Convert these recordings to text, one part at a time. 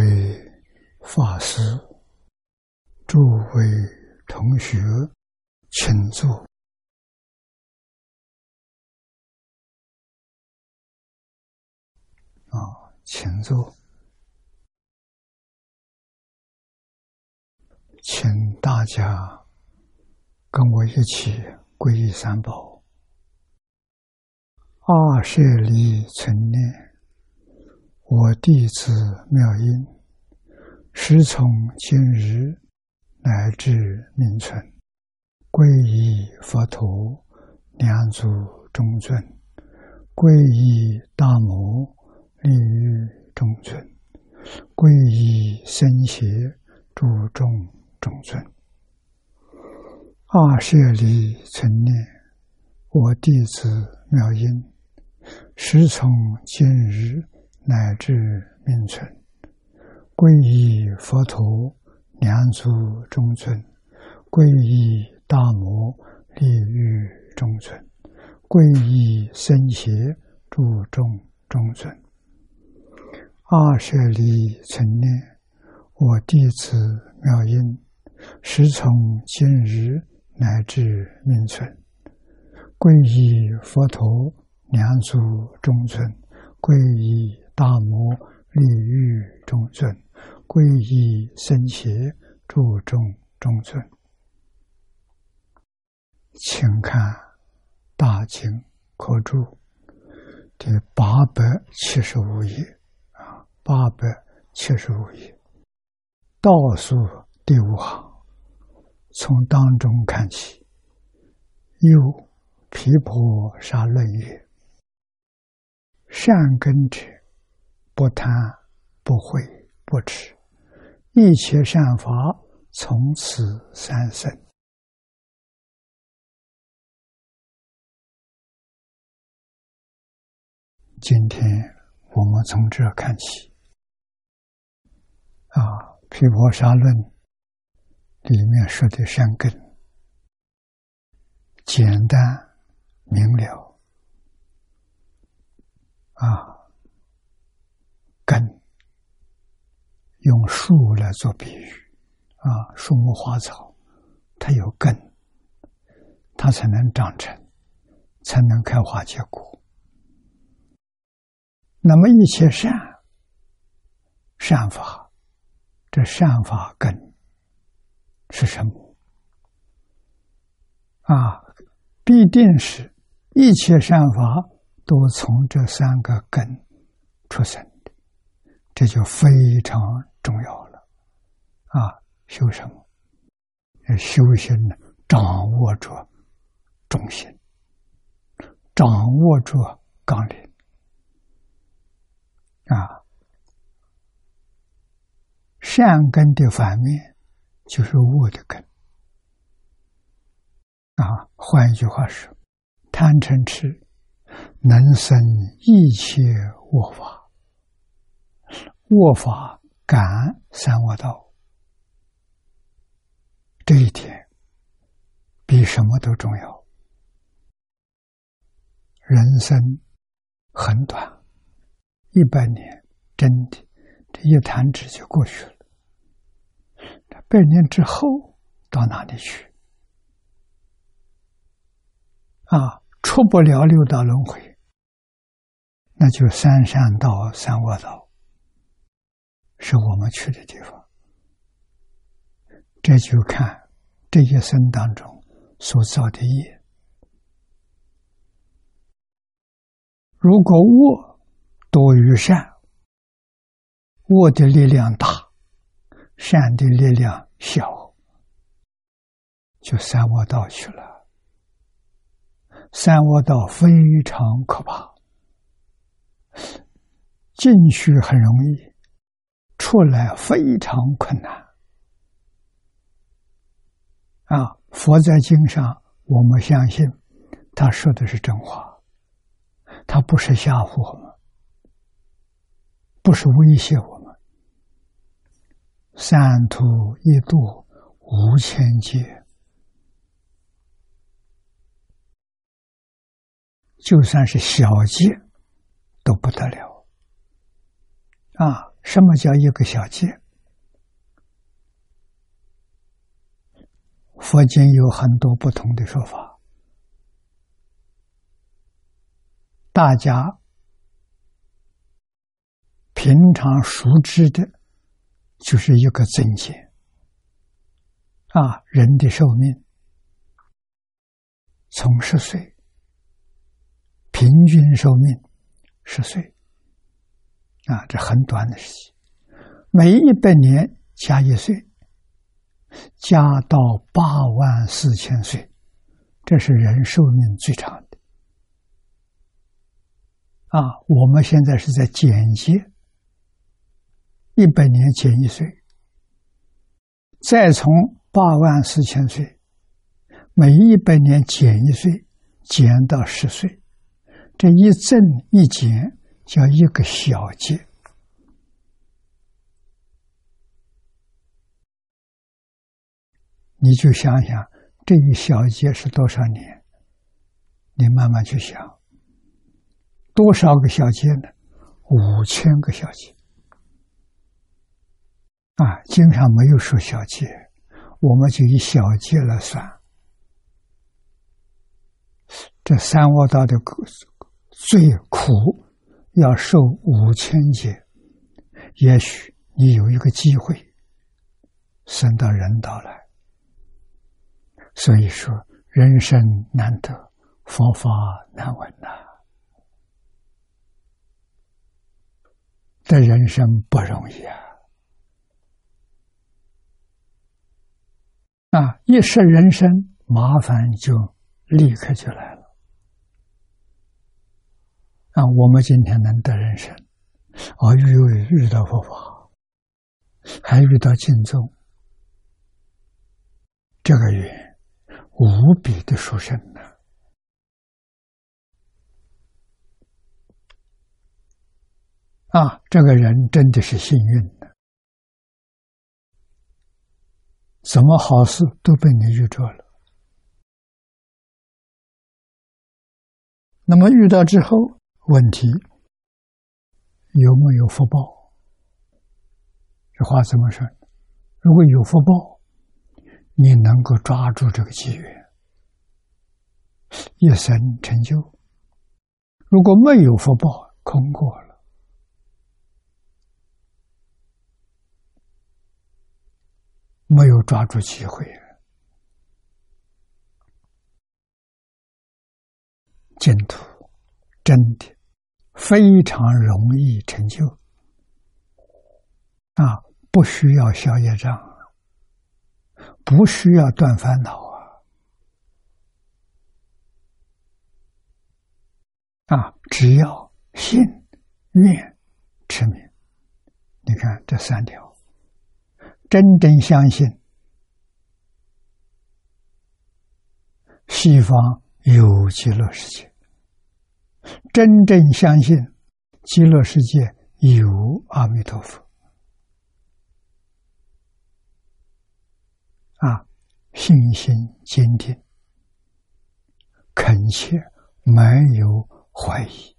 诸位法师、诸位同学，请坐。啊，请坐，请大家跟我一起皈依三宝。二舍利存念。我弟子妙音，师从今日乃至明存，皈依佛陀，两足中尊；皈依大摩，利欲中尊；皈依僧邪，注众中尊。二舍利存念，我弟子妙音，师从今日。乃至命存，皈依佛陀，两足中尊；皈依大摩，利欲中尊；皈依僧邪，注众中尊。二舍利存念，我弟子妙音，时从今日乃至命存，皈依佛陀，两足中尊；皈依。大摩利欲中尊，皈依僧邪，注众中尊。请看《大经科注》第八百七十五页啊，八百七十五页倒数第五行，从当中看起，有毗婆沙论曰：“善根者。”不贪，不悔，不耻，一切善法从此三生。今天我们从这看起，啊，《毗婆沙论》里面说的善根，简单明了，啊。根用树来做比喻，啊，树木花草，它有根，它才能长成，才能开花结果。那么一切善善法，这善法根是什么？啊，必定是一切善法都从这三个根出生。这就非常重要了，啊，修什么？修行呢？掌握着中心，掌握着纲领，啊，善根的反面就是恶的根，啊，换一句话说，贪嗔痴能生一切恶法。握法感三恶道，这一点比什么都重要。人生很短，一百年真的这一弹指就过去了。这百年之后到哪里去？啊，出不了六道轮回，那就三善道、三恶道。是我们去的地方，这就看这一生当中所造的业。如果恶多于善，恶的力量大，善的力量小，就三恶道去了。三恶道非常可怕，进去很容易。出来非常困难啊！佛在经上，我们相信他说的是真话，他不是吓唬我们，不是威胁我们。三途一度无千劫，就算是小劫都不得了啊！什么叫一个小节？佛经有很多不同的说法，大家平常熟知的，就是一个增减啊，人的寿命从十岁，平均寿命十岁。啊，这很短的时期，每一百年加一岁，加到八万四千岁，这是人寿命最长的。啊，我们现在是在减节，一百年减一岁，再从八万四千岁，每一百年减一岁，减到十岁，这一增一减。叫一个小节，你就想想这一小节是多少年？你慢慢去想，多少个小节呢？五千个小节啊！经常没有说小节，我们就以小节来算。这三恶道的苦最苦。要受五千劫，也许你有一个机会升到人道来。所以说，人生难得，佛法难闻呐。这人生不容易啊！啊，一失人生，麻烦就立刻就来了。啊，我们今天能得人生，而遇遇到佛法，还遇到敬重，这个缘无比的殊胜呢。啊，这个人真的是幸运的，什么好事都被你遇着了。那么遇到之后。问题有没有福报？这话怎么说？如果有福报，你能够抓住这个机缘，一生成就；如果没有福报，空过了，没有抓住机会，净土真的。非常容易成就啊！不需要消业障，不需要断烦恼啊！啊，只要信、愿、持名，你看这三条，真正相信西方有极乐世界。真正相信极乐世界有阿弥陀佛啊，信心坚定，恳切，没有怀疑，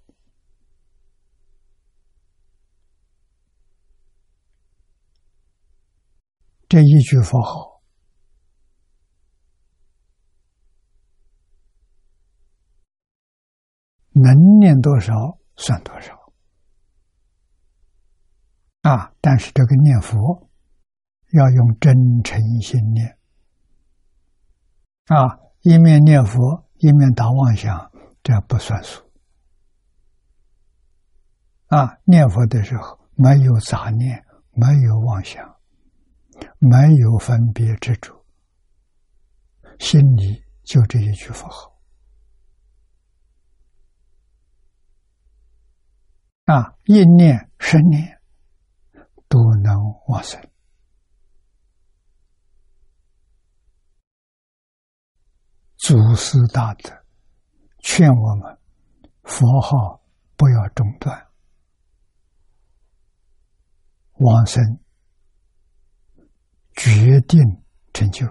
这一句佛号。能念多少算多少啊！但是这个念佛要用真诚心念啊，一面念佛一面打妄想，这不算数啊！念佛的时候没有杂念，没有妄想，没有分别执着，心里就这一句佛号。啊，一念、十念都能往生。祖师大德劝我们：佛号不要中断，往生决定成就。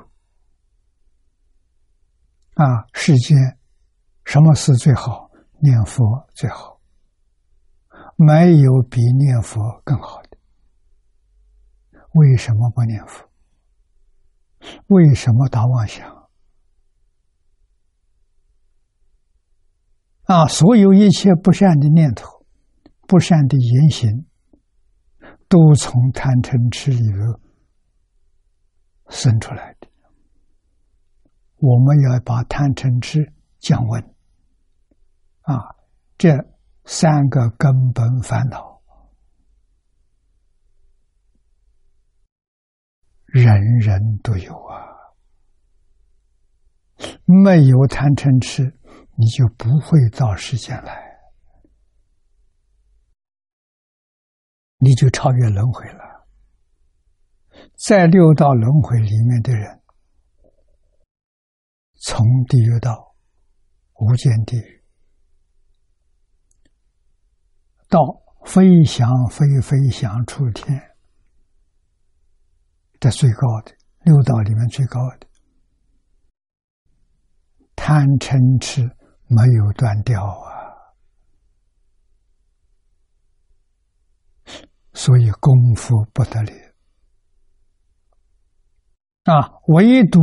啊，世间什么事最好？念佛最好。没有比念佛更好的为什么不念佛？为什么打妄想？啊，所有一切不善的念头、不善的言行，都从贪嗔痴里头生出来的。我们要把贪嗔痴降温。啊，这三个根本烦恼。人人都有啊，没有贪嗔痴，你就不会到世间来，你就超越轮回了。在六道轮回里面的人，从地狱到无间地狱，到飞翔飞飞翔出天。这最高的六道里面最高的贪嗔痴没有断掉啊，所以功夫不得了啊！唯独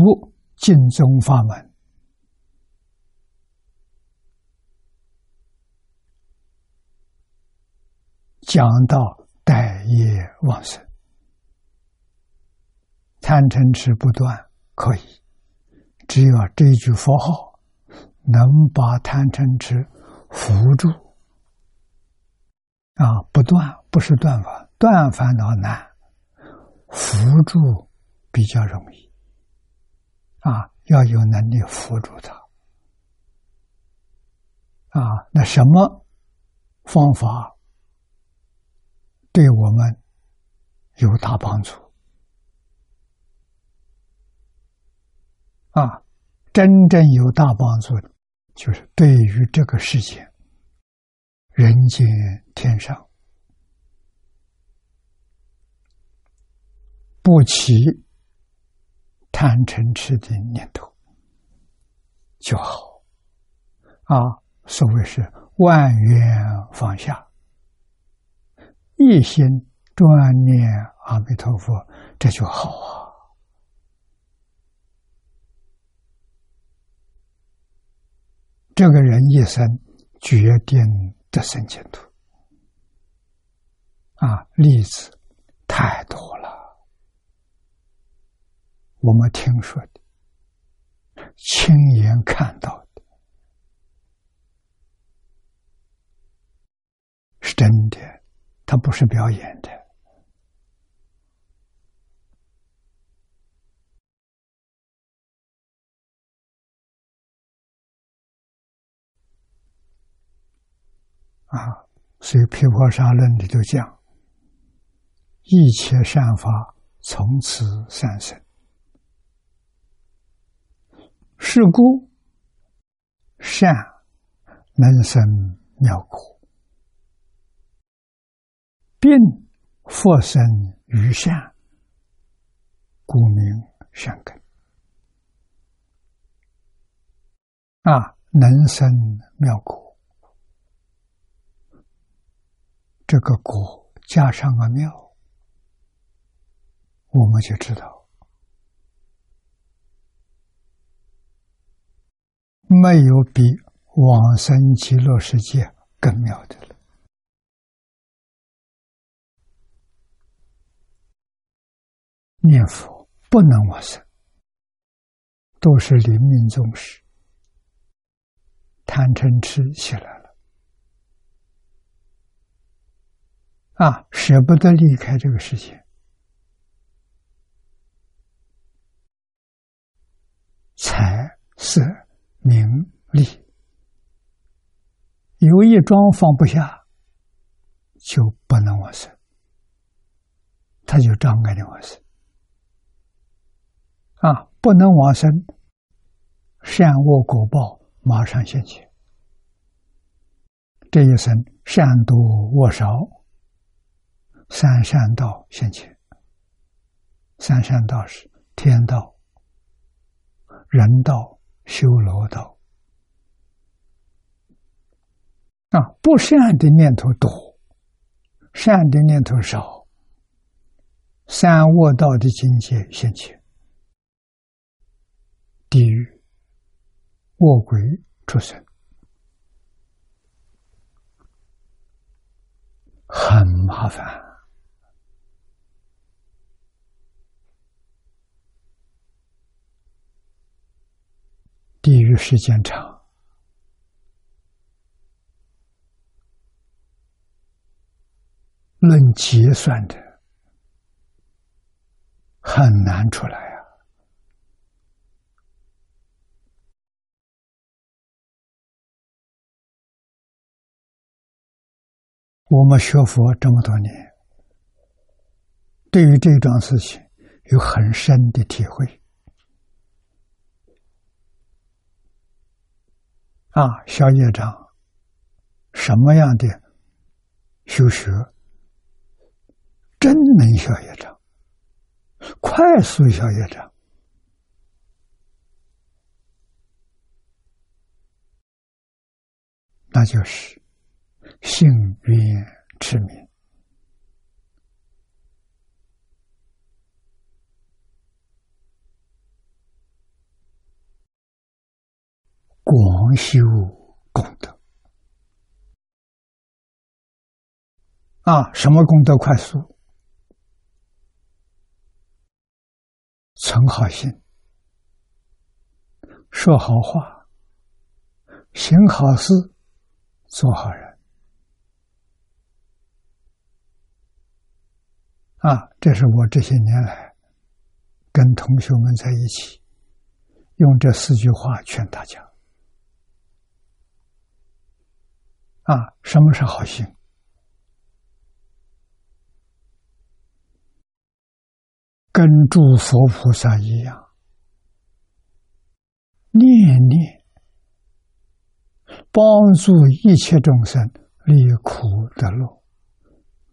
净宗法门讲到待业往生。贪嗔痴不断，可以，只要这句佛号能把贪嗔痴扶住啊，不断不是断法，断烦恼难，扶住比较容易啊，要有能力扶住它啊。那什么方法对我们有大帮助？啊，真正有大帮助的，就是对于这个世界、人间、天上，不起贪嗔痴的念头就好。啊，所谓是万缘放下，一心专念阿弥陀佛，这就好啊。这个人一生决定得生净土啊，例子太多了。我们听说的、亲眼看到的，是真的，他不是表演的。啊，所以《皮婆沙论》里头讲，一切善法从此善生。是故善能生妙果，并复生于善，故名善根。啊，能生妙果。这个果加上个妙，我们就知道没有比往生极乐世界更妙的了。念佛不能往生，都是临命终时，贪嗔痴起来了。啊，舍不得离开这个世界，财色名利，有一桩放不下，就不能往生，他就障碍你往生。啊，不能往生，善恶果报马上现前，这一生善多恶少。三善道现前，三善道是天道、人道、修罗道。啊，不善的念头多，善的念头少，三恶道的境界现前，地狱、卧轨出生，很麻烦。地狱时间长，论结算的很难出来。我们学佛这么多年，对于这桩事情有很深的体会。啊，消业障，什么样的修学真能消业障？快速消业障，那就是幸运之名。广修功德啊！什么功德快速？存好心，说好话，行好事，做好人啊！这是我这些年来跟同学们在一起用这四句话劝大家。啊，什么是好心？跟诸佛菩萨一样，念念帮助一切众生离苦得乐，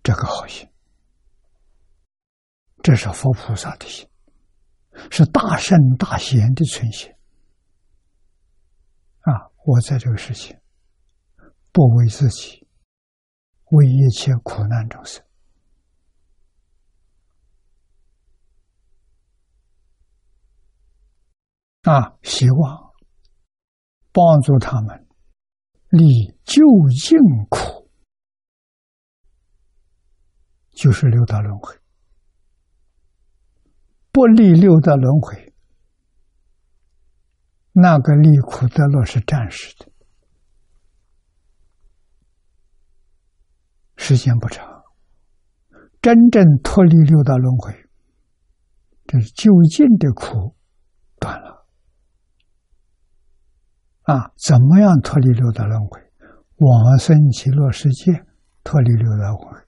这个好心，这是佛菩萨的心，是大圣大贤的存心。啊，我在这个事情。不为自己，为一切苦难众生啊！希望帮助他们离究竟苦，就是六道轮回。不离六道轮回，那个离苦得乐是暂时的。时间不长，真正脱离六道轮回，这是究竟的苦断了。啊，怎么样脱离六道轮回？往生极乐世界，脱离六道轮回，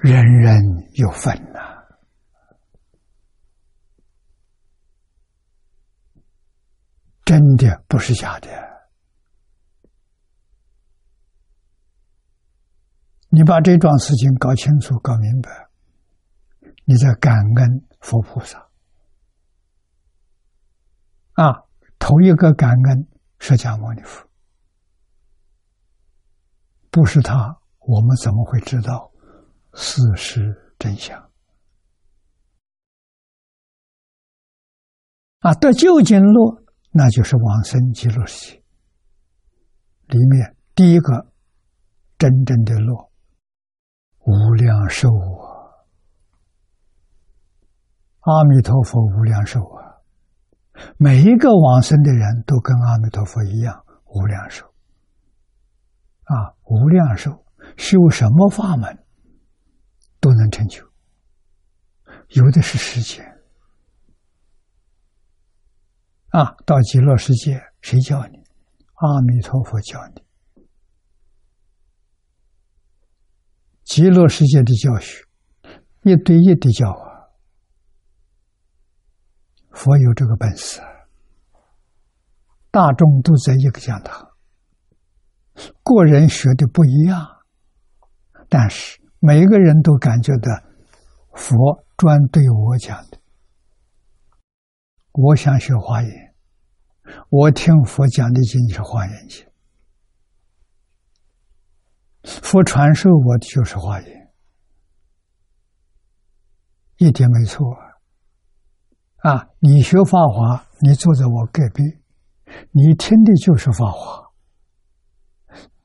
人人有份呐！真的不是假的。你把这桩事情搞清楚、搞明白，你在感恩佛菩萨啊！头一个感恩释迦牟尼佛，不是他，我们怎么会知道事实真相？啊，得究竟乐，那就是往生极乐世界里面第一个真正的乐。无量寿啊！阿弥陀佛，无量寿啊！每一个往生的人都跟阿弥陀佛一样无量寿啊！无量寿，修什么法门都能成就，有的是时间啊！到极乐世界，谁教你？阿弥陀佛教你。极乐世界的教学，一对一的教啊，佛有这个本事，大众都在一个讲堂，个人学的不一样，但是每个人都感觉到佛专对我讲的。我想学华严，我听佛讲的经是华严经。佛传授我的就是华严一点没错啊！啊，你学法华，你坐在我隔壁，你听的就是法华，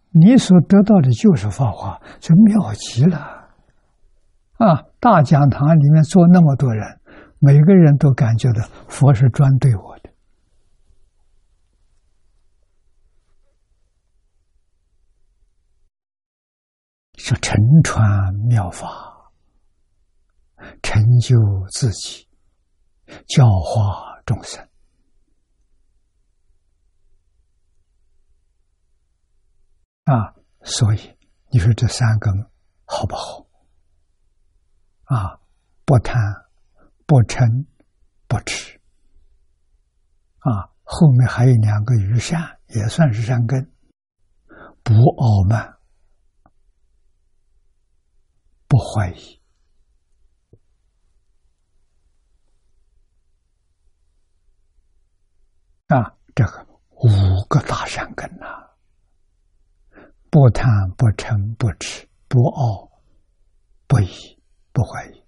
你所得到的就是法华，就妙极了啊！大讲堂里面坐那么多人，每个人都感觉到佛是专对我的，是沉传妙法。成就自己，教化众生啊！所以你说这三根好不好？啊，不贪、不嗔、不痴啊！后面还有两个余善，也算是善根：不傲慢、不怀疑。啊，这个五个大善根呐，不贪不嗔不痴不傲不疑不怀疑，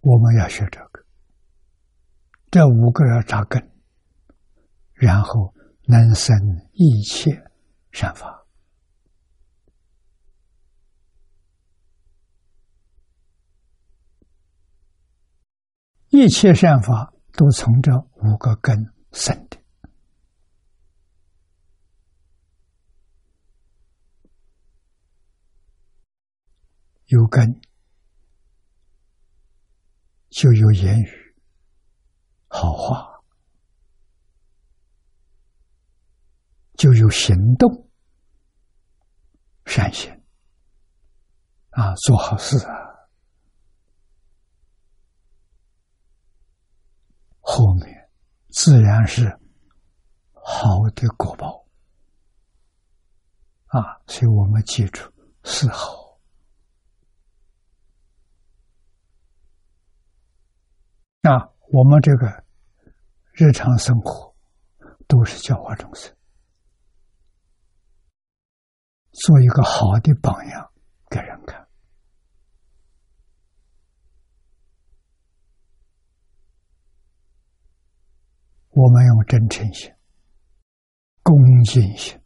我们要学这个，这五个要扎根，然后能生一切善法。一切善法都从这五个根生的，有根就有言语好话，就有行动善行啊，做好事啊。后面自然是好的果报啊！所以我们记住是好啊。我们这个日常生活都是教化众生，做一个好的榜样给人看。我们用真诚心、恭敬心、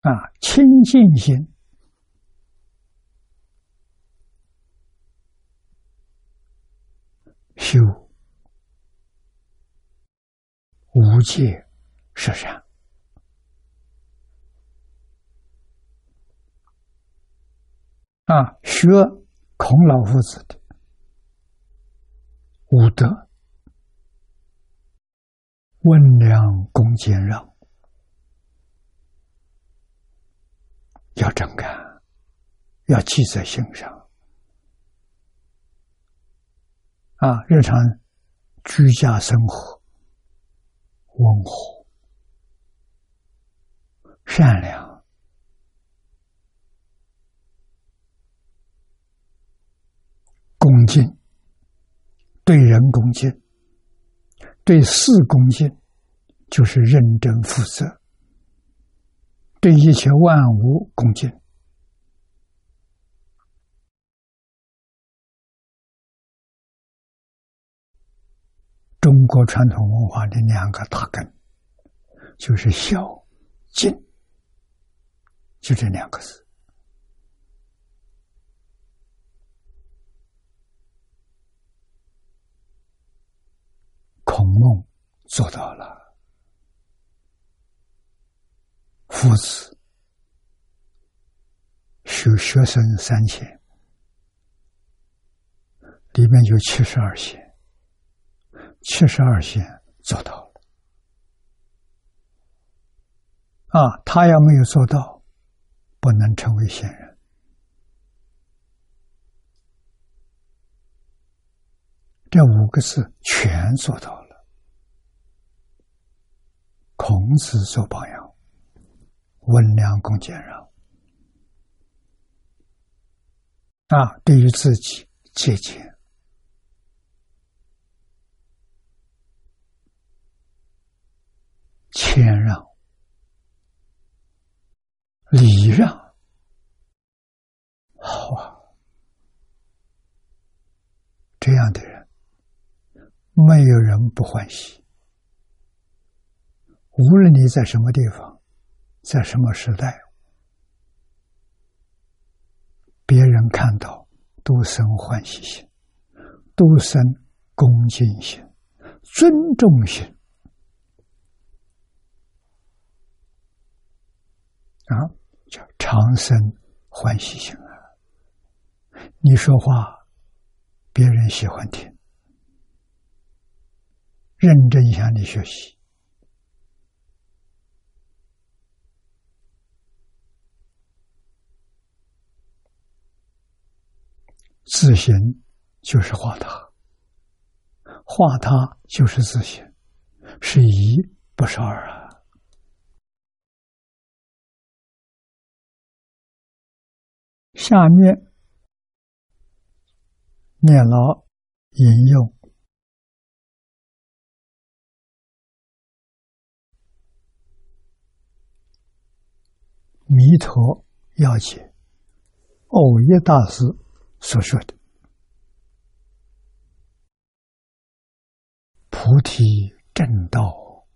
啊清净心，修。无戒十善。啊，学孔老夫子的五德。温良恭俭让，要真干，要记在心上。啊，日常居家生活，温和、善良、恭敬，对人恭敬。对事恭敬，就是认真负责；对一切万物恭敬。中国传统文化的两个大根，就是孝、敬，就这两个字。孔孟做到了，夫子修学生三千，里面有七十二贤，七十二贤做到了。啊，他要没有做到，不能成为贤人。这五个字全做到。同时做榜样温良恭俭让。啊对于自己借钱谦让。礼让。好啊。这样的人没有人不欢喜。无论你在什么地方，在什么时代，别人看到都生欢喜心，都生恭敬心、尊重心啊，叫长生欢喜心啊。你说话，别人喜欢听，认真向你学习，自信就是化他，化他就是自信，是一不是二啊。下面。念老引用《弥陀要解》藕叶大师所说的“菩提正道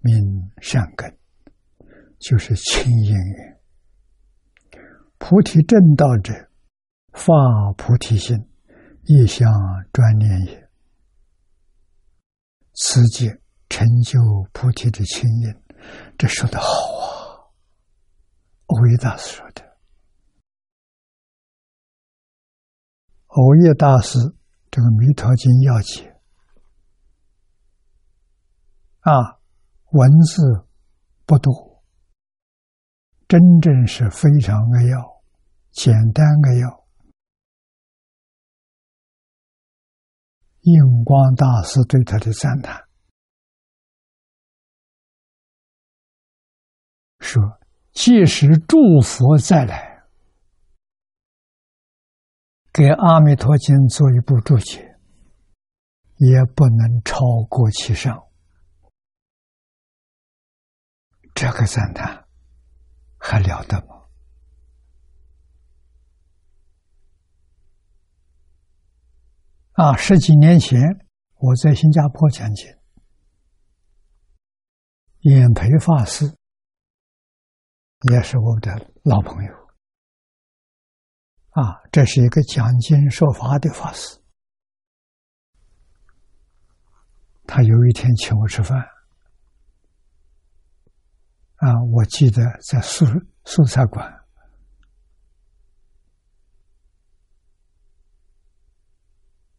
名善根”，就是清音。菩提正道者，发菩提心。意向专念也，此即成就菩提的清音。这说的好啊！维大师说的，欧耶大师这个《弥陀经要解》啊，文字不多，真正是非常扼要、简单扼要。印光大师对他的赞叹。说：“即使诸佛再来，给《阿弥陀经》做一部注解，也不能超过其上。”这个赞叹还了得吗？啊，十几年前我在新加坡讲经，演培法师也是我的老朋友。啊，这是一个讲经说法的法师。他有一天请我吃饭，啊，我记得在素素菜馆。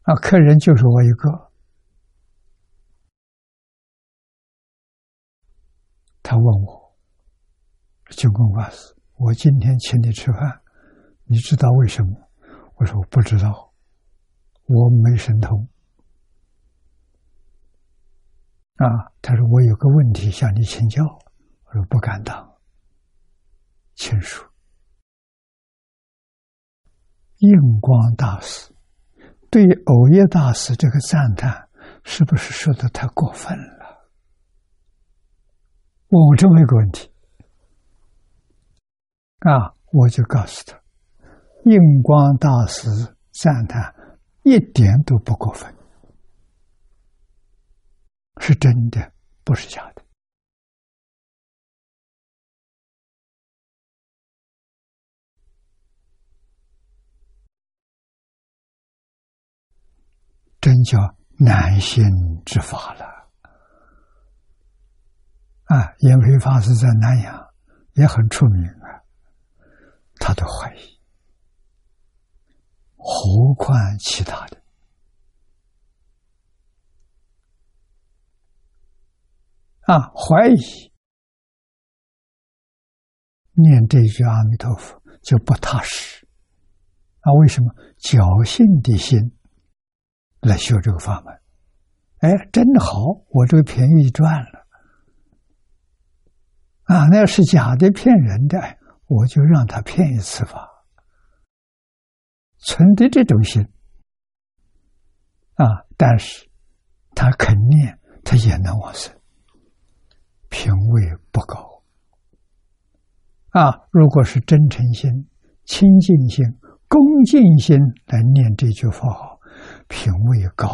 啊客人就是我一个。他问我：“净空法师，我今天请你吃饭，你知道为什么？”我说：“我不知道，我没神通。”啊，他说：“我有个问题向你请教。”我说：“不敢当，请说。”印光大师。对藕叶大师这个赞叹，是不是说的太过分了？问我这么一个问题，啊，我就告诉他，印光大师赞叹一点都不过分，是真的，不是假的。真叫难心之法了啊！延培法师在南阳也很出名啊，他都怀疑，何况其他的啊？怀疑念这句阿弥陀佛就不踏实啊？为什么侥幸的心？来修这个法门，哎，真好，我这个便宜赚了啊！那要是假的、骗人的，我就让他骗一次吧。存的这种心啊，但是他肯念，他也能往生，品位不高啊。如果是真诚心、清净心、恭敬心来念这句佛号。品位高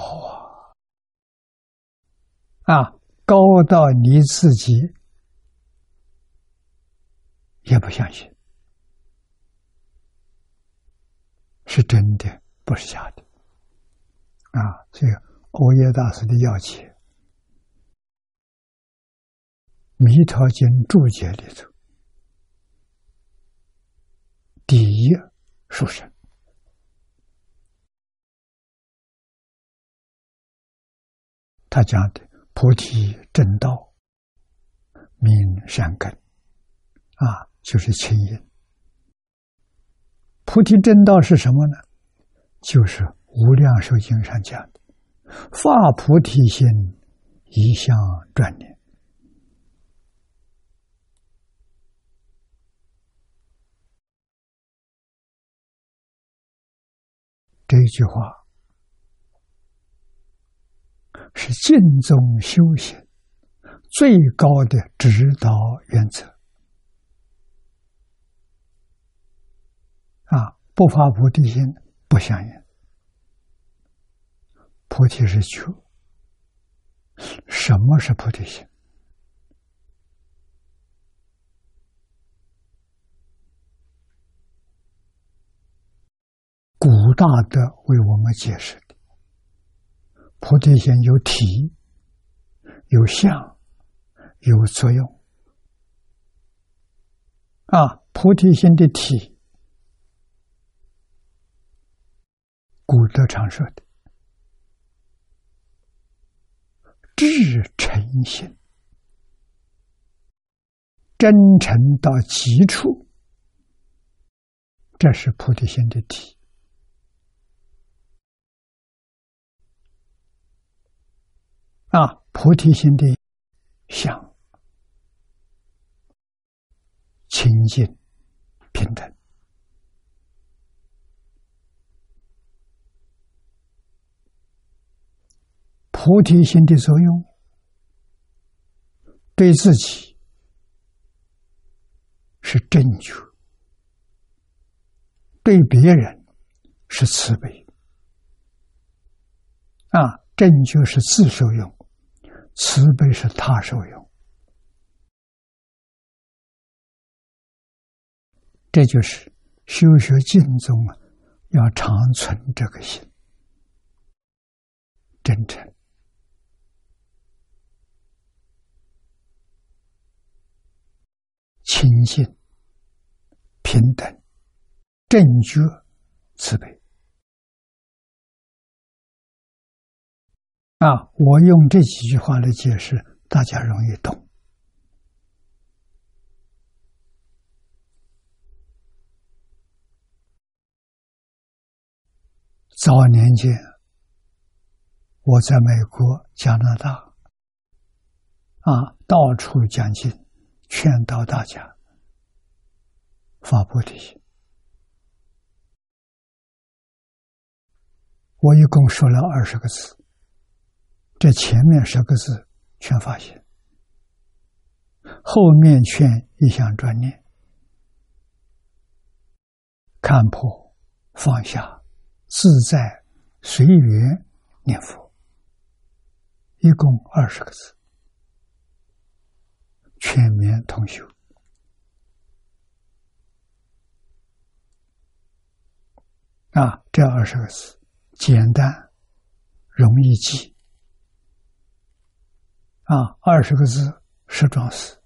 啊！啊，高到你自己也不相信是真的，不是假的啊！所以，欧耶大师的要解，《弥陀经》注解里头，第一书生。他讲的菩提正道，明善根，啊，就是清音。菩提正道是什么呢？就是《无量寿经》上讲的“发菩提心，一向专念”。这句话。是净宗修行最高的指导原则啊！不发菩提心不相应。菩提是求，什么是菩提心？古大德为我们解释的。菩提心有体、有相、有作用啊！菩提心的体，古德常说的“至诚心”，真诚到极处，这是菩提心的体。啊，菩提心的相，清净平等，菩提心的作用，对自己是正觉，对别人是慈悲，啊，正觉是自受用。慈悲是他受用，这就是修学净宗啊，要常存这个心，真诚、清净、平等、正觉、慈悲。啊，我用这几句话来解释，大家容易懂。早年间，我在美国、加拿大，啊，到处讲经，劝导大家发菩提心。我一共说了二十个字。这前面十个字全发现，后面劝一项专念，看破放下，自在随缘念佛，一共二十个字，全面通修啊！这二十个字简单，容易记。啊，二十个字是装死，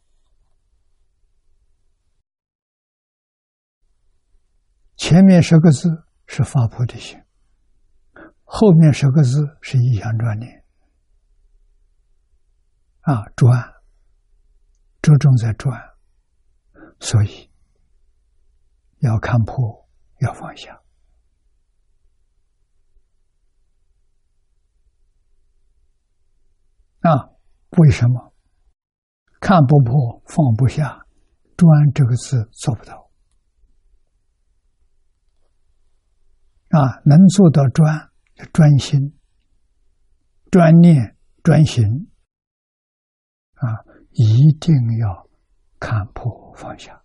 前面十个字是发菩提心，后面十个字是意想专念。啊，专，着重在转，所以要看破，要放下。啊。为什么看不破、放不下？专这个字做不到啊！能做到专，专心、专念、专行！一定要看破放下。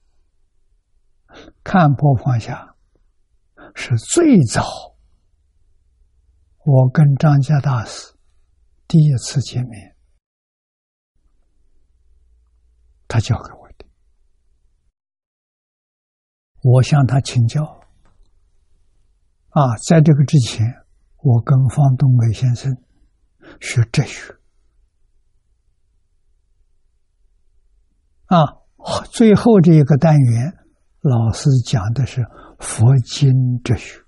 看破放下是最早我跟张家大师第一次见面，他教给我的，我向他请教。啊，在这个之前，我跟方东美先生学哲学。啊，最后这一个单元，老师讲的是佛经哲学。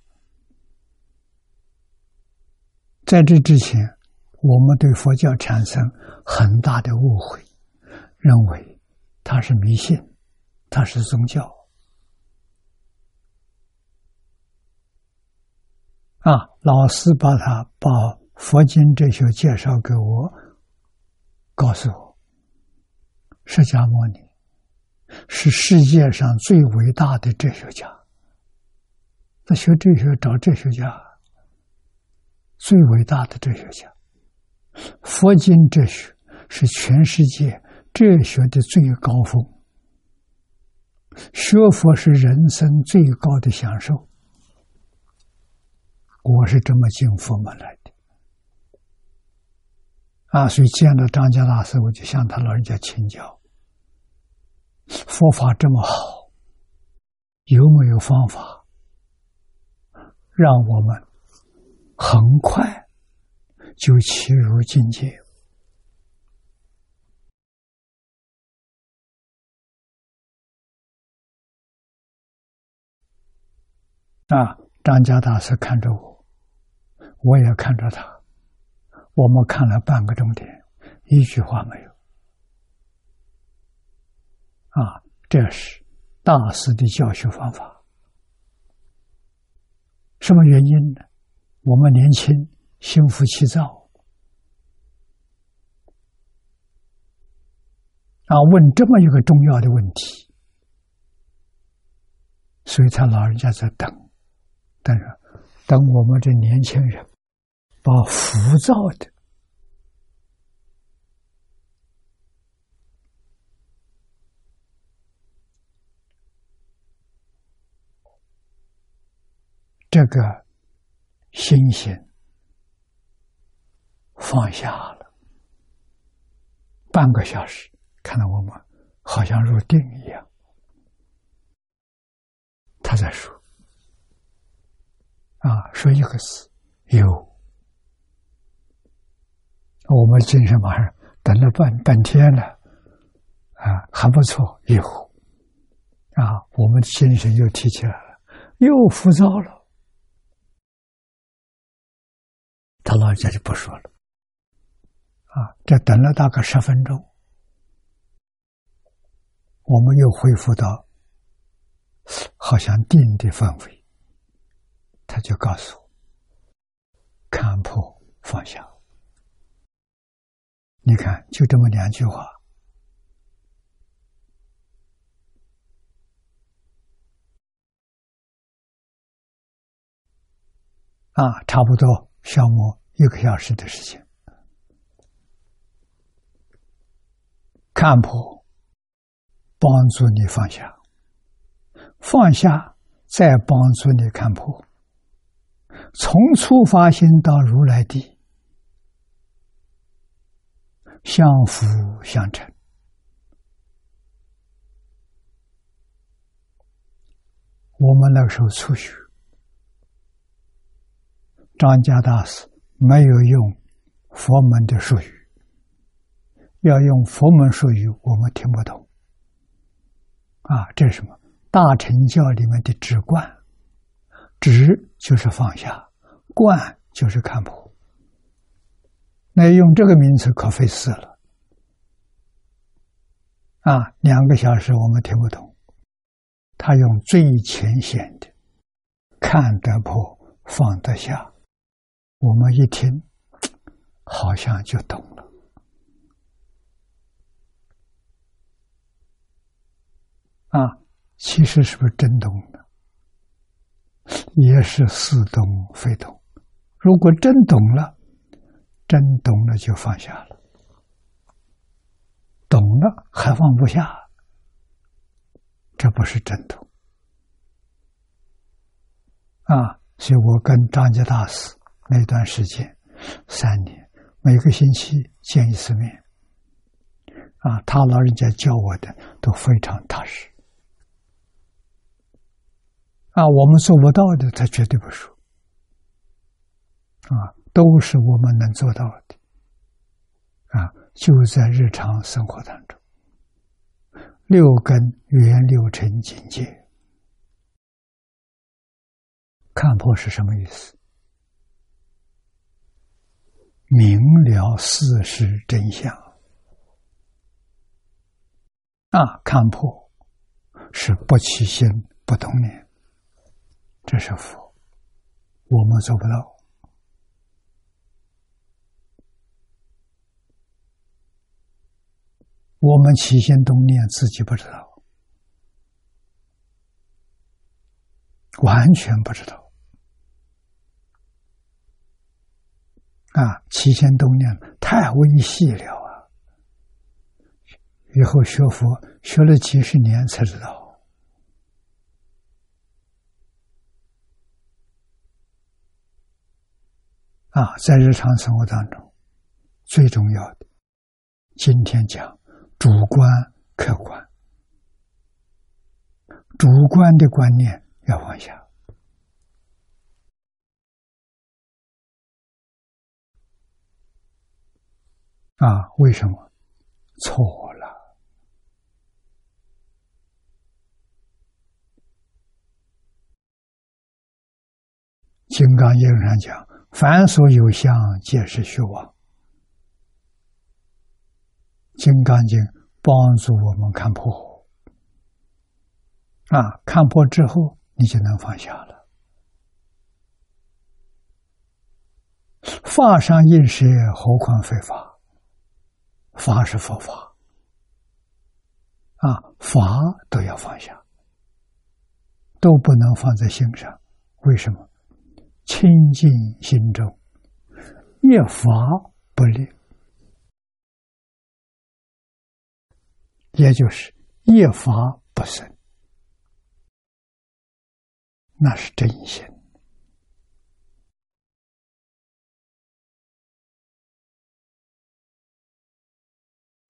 在这之前，我们对佛教产生很大的误会，认为它是迷信，它是宗教。啊，老师把他把佛经哲学介绍给我，告诉我，释迦牟尼是世界上最伟大的哲学家。那学哲学找哲学家。最伟大的哲学家，佛经哲学是全世界哲学的最高峰。学佛是人生最高的享受。我是这么进佛门来的啊！所以见到张家大师，我就向他老人家请教：佛法这么好，有没有方法让我们？很快就切入境界啊！张家大师看着我，我也看着他，我们看了半个钟点，一句话没有。啊，这是大师的教学方法。什么原因呢？我们年轻，心浮气躁，啊，问这么一个重要的问题，所以他老人家在等，但是，等我们这年轻人把浮躁的这个。心心放下了，半个小时，看到我们好像入定一样。他在说：“啊，说一个字，有。”我们精神马上等了半半天了，啊，还不错，有。啊，我们精神又提起来了，又浮躁了。他老人家就不说了，啊，这等了大概十分钟，我们又恢复到好像定的范围，他就告诉我：看破放下。你看，就这么两句话，啊，差不多。消磨一个小时的时间，看破，帮助你放下，放下再帮助你看破，从初发心到如来地，相辅相成。我们那个时候初学。张家大师没有用佛门的术语，要用佛门术语，我们听不懂。啊，这是什么？大乘教里面的止观，止就是放下，观就是看破。那用这个名词可费事了。啊，两个小时我们听不懂，他用最浅显的，看得破，放得下。我们一听，好像就懂了。啊，其实是不是真懂的？也是似懂非懂。如果真懂了，真懂了就放下了；懂了还放不下，这不是真懂。啊，所以我跟张家大师。那段时间，三年，每个星期见一次面。啊，他老人家教我的都非常踏实。啊，我们做不到的，他绝对不说。啊，都是我们能做到的。啊，就在日常生活当中，六根圆六尘境界。看破是什么意思？明了事实真相。啊，看破是不起心不动念，这是佛，我们做不到。我们起心动念自己不知道，完全不知道。啊，起心动念太微细了啊！以后学佛学了几十年才知道。啊，在日常生活当中，最重要的，今天讲。主观、客观，主观的观念要放下。啊，为什么？错了。《金刚经》上讲：“凡所有相，皆是虚妄。”《金刚经》帮助我们看破，啊，看破之后，你就能放下了。法上应是，何况非法？法是佛法，啊，法都要放下，都不能放在心上。为什么？清净心中，一法不立。也就是一法不生，那是真心。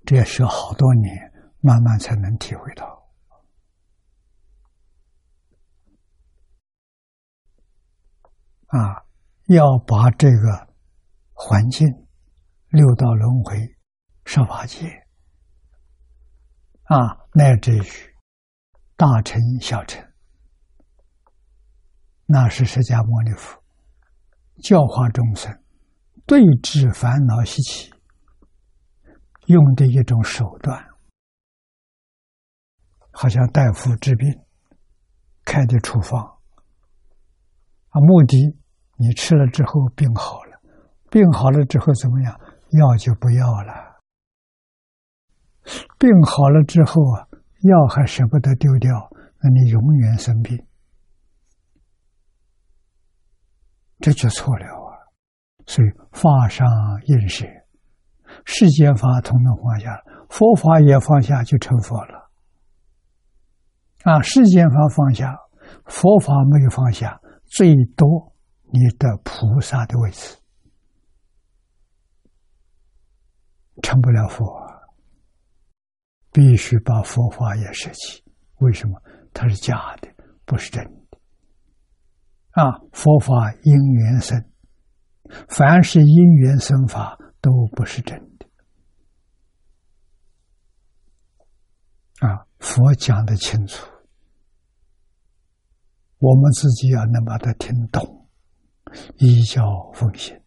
这要学好多年，慢慢才能体会到。啊，要把这个环境、六道轮回、十法界。啊，乃至于大乘、小乘，那是释迦牟尼佛教化众生、对治烦恼习气用的一种手段，好像大夫治病开的处方啊，目的你吃了之后病好了，病好了之后怎么样？药就不要了。病好了之后啊，药还舍不得丢掉，那你永远生病，这就错了啊！所以法上应舍，世间法统统放下，佛法也放下，就成佛了。啊，世间法放下，佛法没有放下，最多你的菩萨的位置，成不了佛。必须把佛法也舍弃，为什么？它是假的，不是真的。啊，佛法因缘生，凡是因缘生法都不是真的。啊，佛讲的清楚，我们自己要能把它听懂，依教奉行。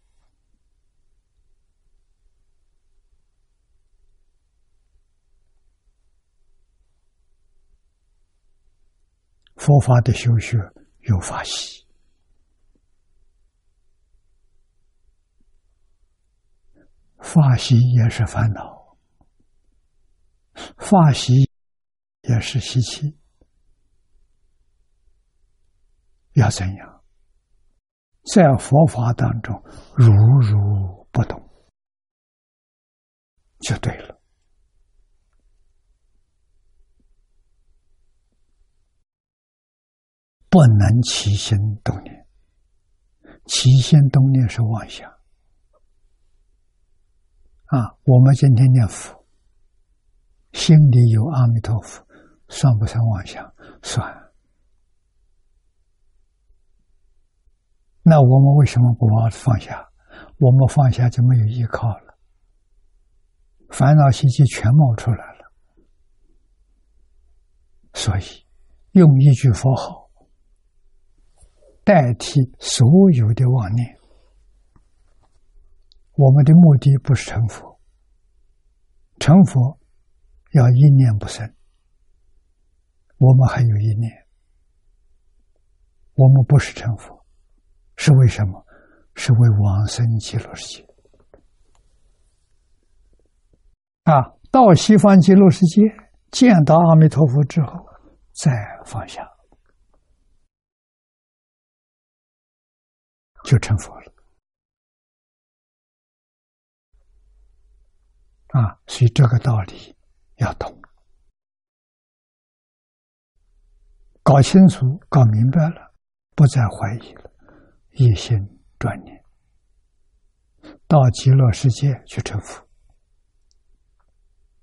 佛法的修学有法喜，法喜也是烦恼，法喜也是习气，要怎样？在佛法当中如如不动，就对了。不能起心动念，起心动念是妄想啊！我们今天念佛，心里有阿弥陀佛，算不算妄想？算。那我们为什么不把放下？我们放下就没有依靠了，烦恼习气全冒出来了。所以，用一句佛号代替所有的妄念。我们的目的不是成佛，成佛要一念不生。我们还有一念，我们不是成佛。是为什么？是为往生极乐世界啊！到西方极乐世界见到阿弥陀佛之后，再放下，就成佛了啊！所以这个道理要懂，搞清楚、搞明白了，不再怀疑了。一心专念，到极乐世界去成佛。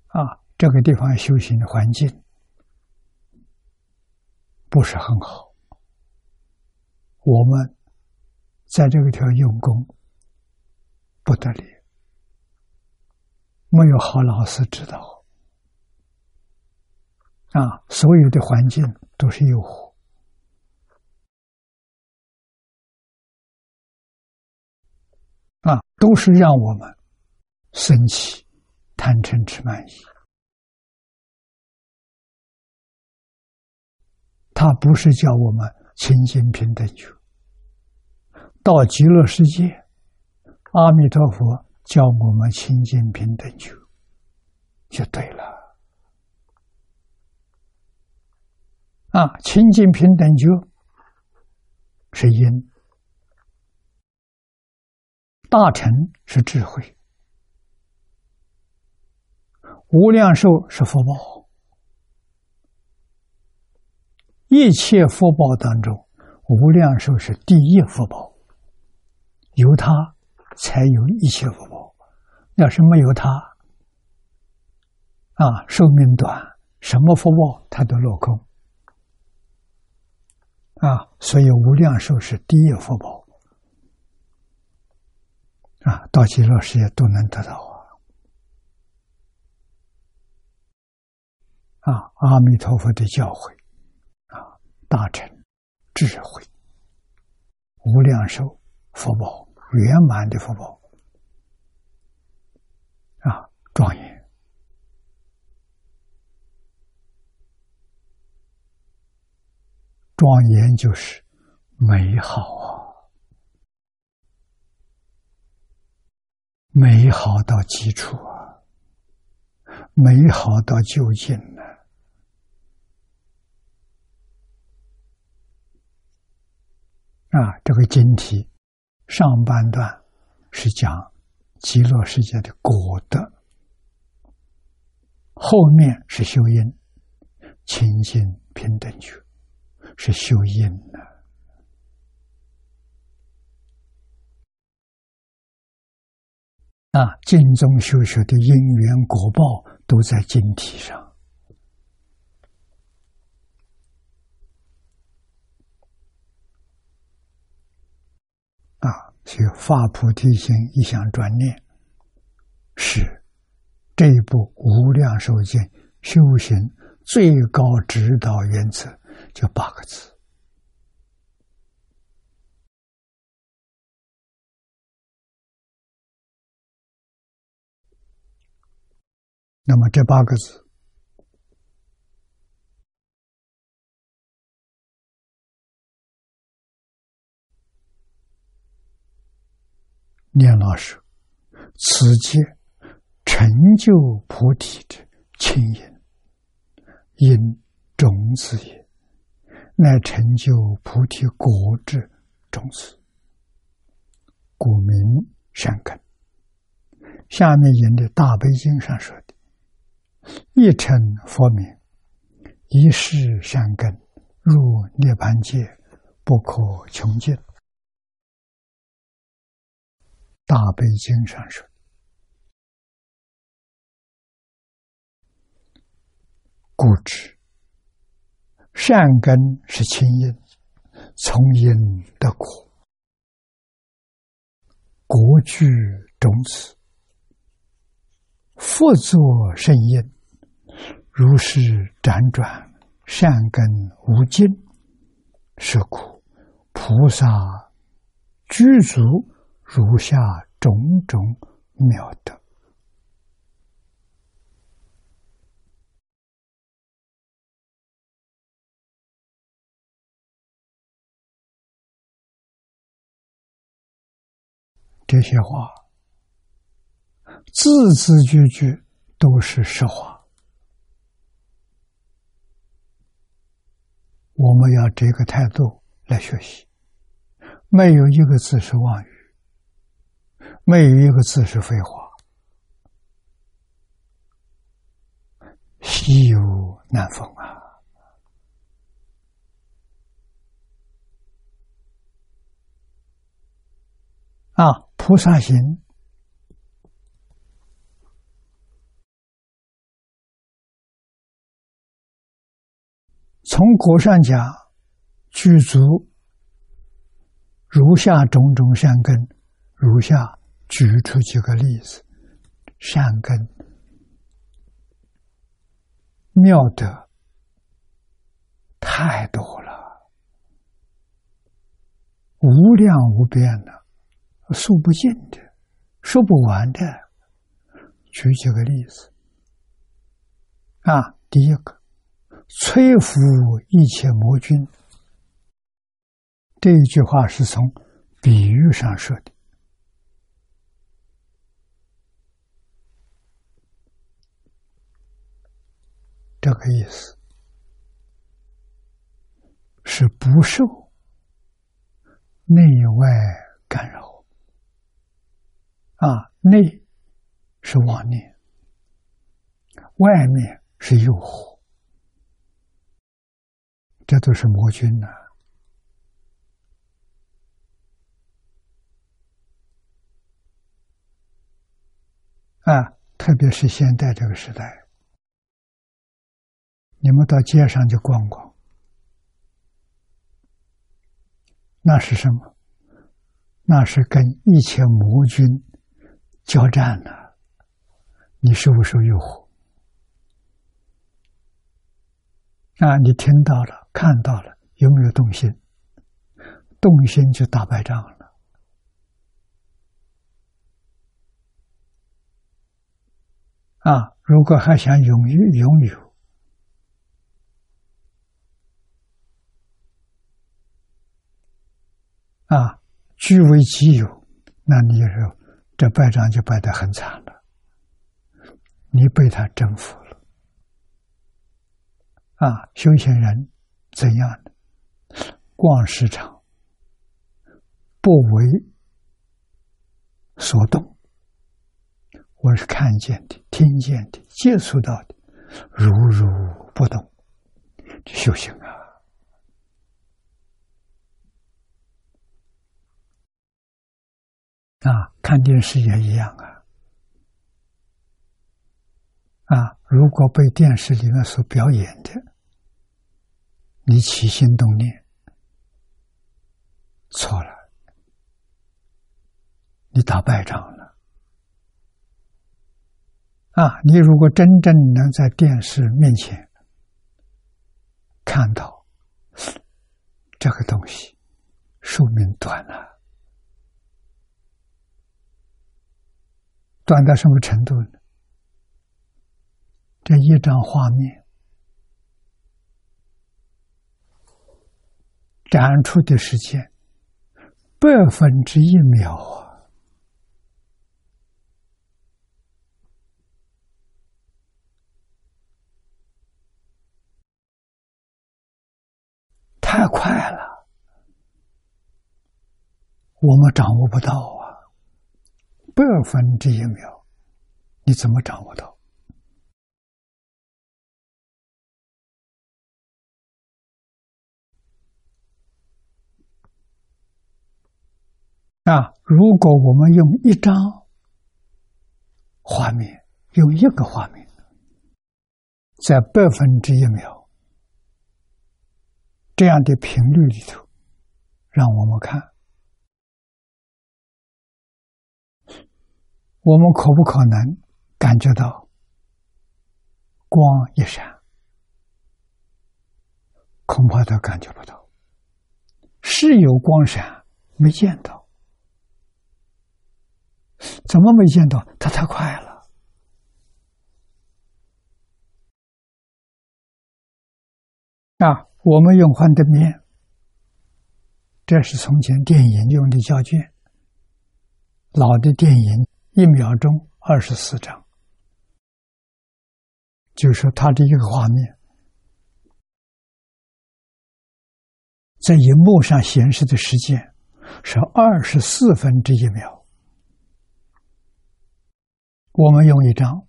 啊，这个地方修行的环境不是很好，我们在这个地方用功不得力，没有好老师指导，啊，所有的环境都是诱惑。啊，都是让我们生起贪嗔痴慢疑。他不是叫我们清净平等觉，到极乐世界，阿弥陀佛教我们清净平等觉，就对了。啊，清净平等觉是因。大成是智慧，无量寿是福报，一切福报当中，无量寿是第一福报，有它才有一切福报，要是没有它，啊，寿命短，什么福报它都落空，啊，所以无量寿是第一福报。啊，到极乐世界都能得到啊！啊，阿弥陀佛的教诲，啊，大成智慧，无量寿福报，圆满的福报，啊，庄严，庄严就是美好啊！美好到基础啊，美好到究竟呢？啊，这个经题上半段是讲极乐世界的果德，后面是修因，清净平等觉是修因呢。啊，经中修学的因缘果报都在经体上。啊，所以发菩提心，一项专念，是这一部《无量寿经》修行最高指导原则，就八个字。那么这八个字，念老师，此皆成就菩提之清因，因种子也，乃成就菩提果之种子，故名善根。下面引的大悲经上说的。一成佛名，一世善根，入涅盘界，不可穷尽。大悲经》上说：“故知善根是清因，从因得果，果具种子，复作圣因，如是辗转，善根无尽，是故菩萨具足如下种种妙德。”这些话字字句句都是实话，我们要这个态度来学习，没有一个字是妄语，没有一个字是废话，稀有难逢啊！啊！菩萨行，从果上讲，具足如下种种善根，如下举出几个例子，善根妙德太多了，无量无边的。数不尽的，说不完的。举几个例子啊，第一个，摧伏一切魔君，这一句话是从比喻上说的，这个意思是不受内外干扰。啊，内是妄念，外面是诱惑，这都是魔君呐！啊，特别是现在这个时代，你们到街上去逛逛，那是什么？那是跟一切魔君。交战呢？你受不受诱惑？啊，你听到了，看到了，有没有动心？动心就打败仗了。啊，如果还想拥有拥有，啊，据为己有，那你就说。这败仗就败得很惨了，你被他征服了啊！修行人怎样的？逛市场，不为所动，我是看见的、听见的、接触到的，如如不动，就修行啊！啊，看电视也一样啊！啊，如果被电视里面所表演的，你起心动念，错了，你打败仗了。啊，你如果真正能在电视面前看到这个东西，寿命短了。短到什么程度呢？这一张画面展出的时间百分之一秒啊，太快了，我们掌握不到。百分之一秒，你怎么掌握到？啊，如果我们用一张画面，用一个画面，在百分之一秒这样的频率里头，让我们看，我们可不可能感觉到光一闪？恐怕都感觉不到，是有光闪，没见到。怎么没见到？它太快了啊！我们用幻灯片，这是从前电影用的胶卷，老的电影一秒钟二十四张，就是它的一个画面。在荧幕上显示的时间是二十四分之一秒。我们用一张，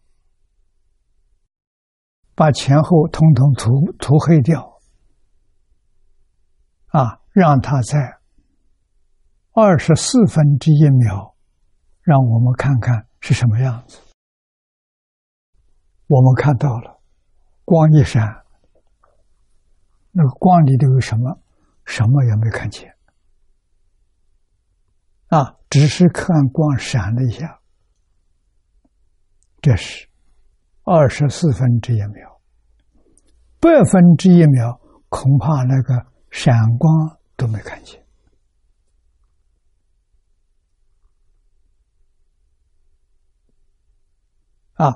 把前后统统涂涂黑掉，啊，让它在二十四分之一秒，让我们看看是什么样子。我们看到了，光一闪，那个光里头有什么？什么也没看见，啊，只是看光闪了一下，这是二十四分之一秒，百分之一秒，恐怕那个闪光都没看见，啊，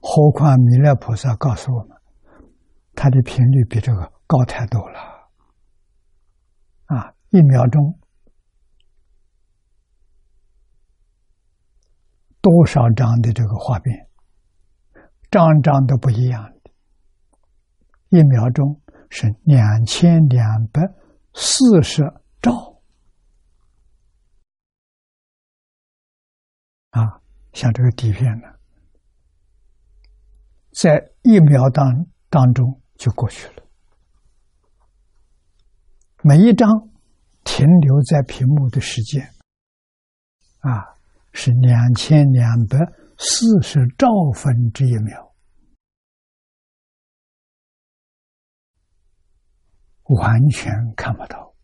何况弥勒菩萨告诉我们，它的频率比这个高太多了。啊，一秒钟多少张的这个画面，张张都不一样的。一秒钟是两千两百四十兆啊！像这个底片呢，在一秒当当中就过去了。每一张停留在屏幕的时间，啊，是两千两百四十兆分之一秒，完全看不到，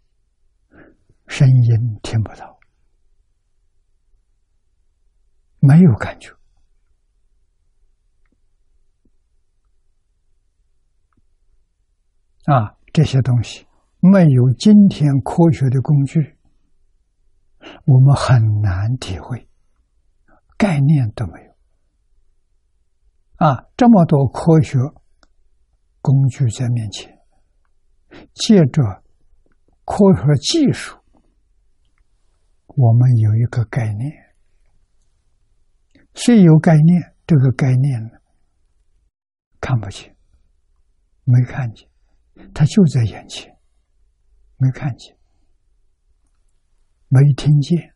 声音听不到，没有感觉，啊，这些东西。没有今天科学的工具，我们很难体会，概念都没有。啊，这么多科学工具在面前，借着科学技术，我们有一个概念。虽有概念，这个概念呢，看不清，没看见，它就在眼前。没看见，没听见，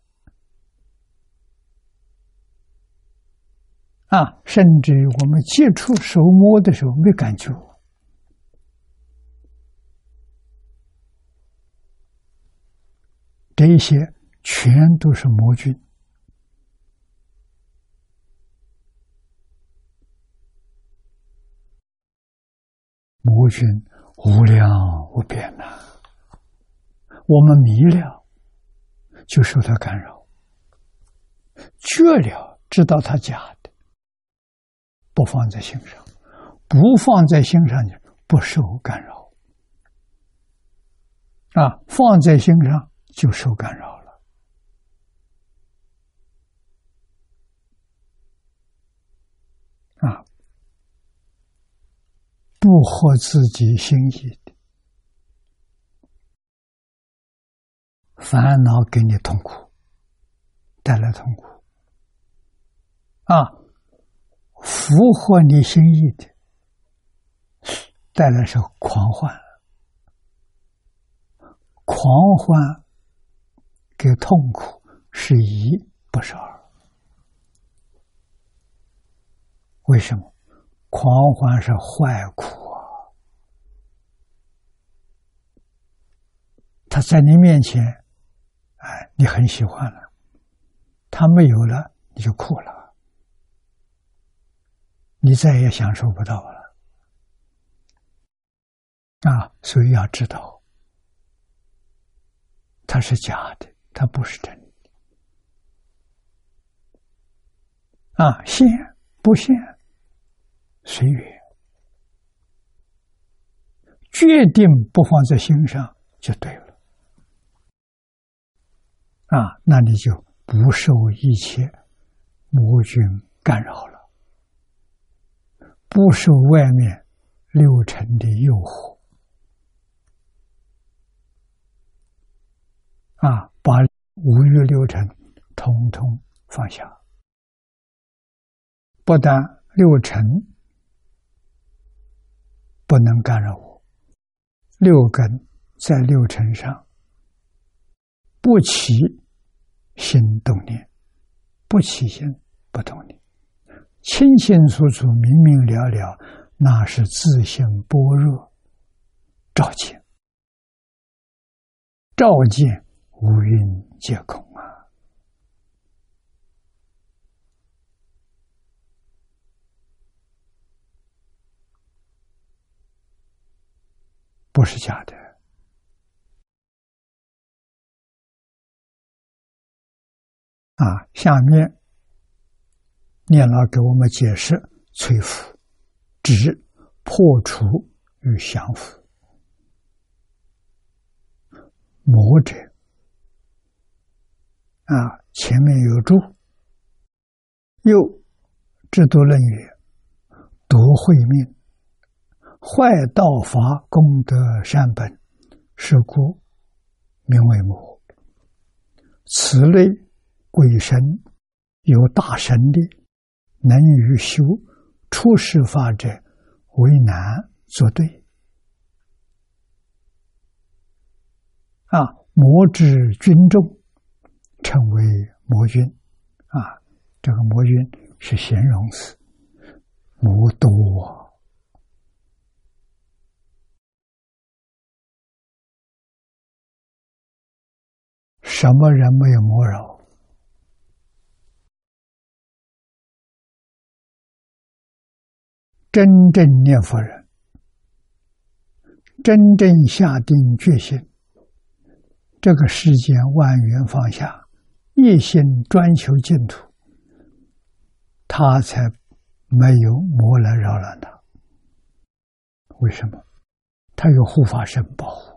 啊，甚至我们接触、手摸的时候没感觉，这一些全都是魔君，魔君无量无边呐。我们迷了，就受他干扰；觉了，知道他假的，不放在心上；不放在心上，就不受干扰。啊，放在心上就受干扰了。啊，不合自己心意的。烦恼给你痛苦，带来痛苦啊！符合你心意的，带来是狂欢，狂欢跟痛苦是一，不是二。为什么？狂欢是坏苦啊！他在你面前。哎，你很喜欢了，他没有了，你就哭了，你再也享受不到了啊！所以要知道，它是假的，它不是真的啊！现不现，随缘，决定不放在心上就对了。啊，那你就不受一切魔君干扰了，不受外面六尘的诱惑，啊，把五欲六尘统统放下，不但六尘不能干扰我，六根在六尘上。不起。心动念，不起心不动念，清清楚楚、明明了了，那是自性般若。照见，照见五蕴皆空啊，不是假的。啊，下面念老给我们解释：摧伏指破除与降伏。魔者啊，前面有注，又制度论语，夺慧命，坏道法功德善本，是故名为魔。此类。鬼神有大神力，能与修出世法者为难作对。啊，魔之军众称为魔君。啊，这个魔君是形容词，魔多。什么人没有魔扰？真正念佛人，真正下定决心，这个世间万缘放下，一心专求净土，他才没有魔来扰乱他。为什么？他有护法神保护，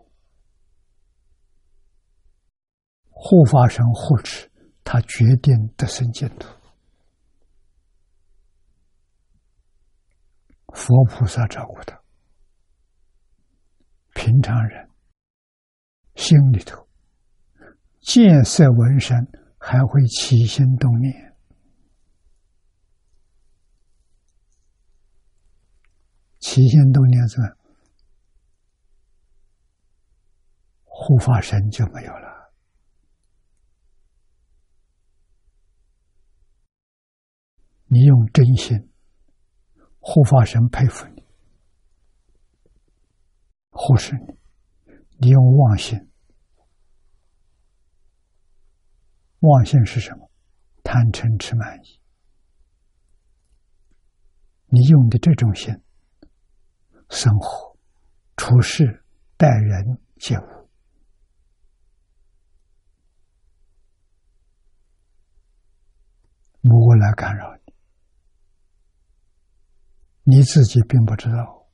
护法神护持，他决定得生净土。佛菩萨照顾他，平常人心里头见色闻声，还会起心动念，起心动念是护法神就没有了。你用真心。护法神佩服你，护持你。你用妄心，妄心是什么？贪嗔痴慢疑。你用的这种心，生活、处事、待人接物，魔来干扰你。自己并不知道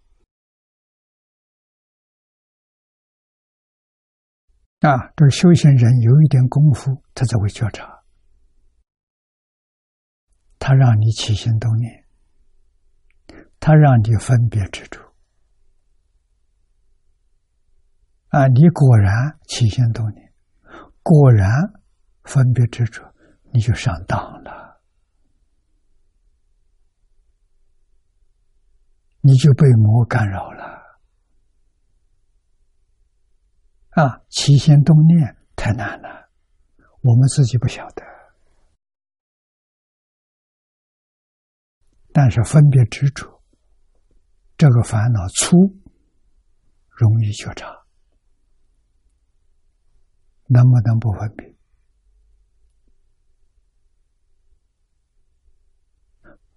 啊！这修行人有一点功夫，他才会觉察。他让你起心动念，他让你分别执着啊！你果然起心动念，果然分别执着，你就上当了。你就被魔干扰了。啊，起心动念太难了，我们自己不晓得。但是分别执着，这个烦恼粗，容易觉察。能不能不分别？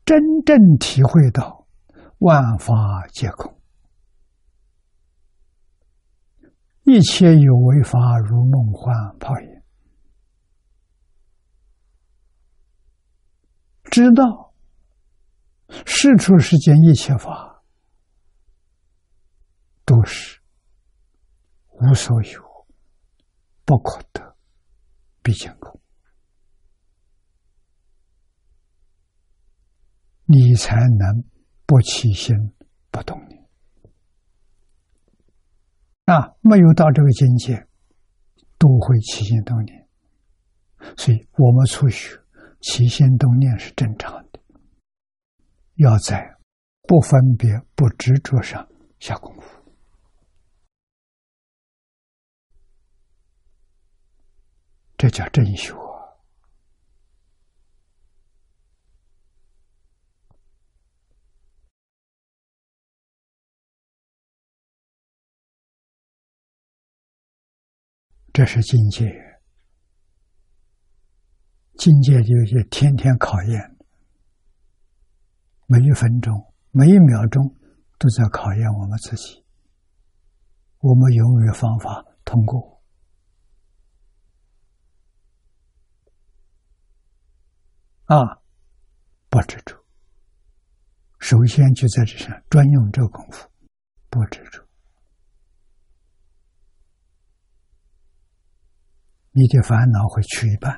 真正体会到万法皆空，一切有为法如梦幻泡影，知道世出世间一切法都是无所有、不可得、毕竟空。你才能不起心不动念啊！没有到这个境界，都会起心动念。所以，我们初学起心动念是正常的，要在不分别、不执着上下功夫，这叫真修。这是境界，境界就是天天考验，每一分钟、每一秒钟都在考验我们自己。我们有没有方法通过？啊，不执着。首先就在这上专用这功夫，不执着。你的烦恼会去一半，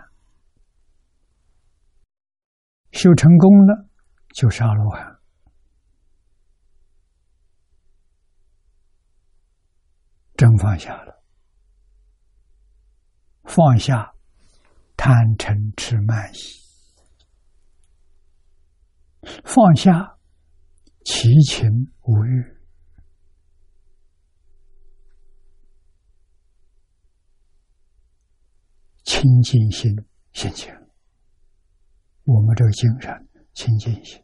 修成功了就是阿罗汉，真放下了，放下贪嗔痴慢疑，放下七情五欲。清净心现前，我们这个精神清净心，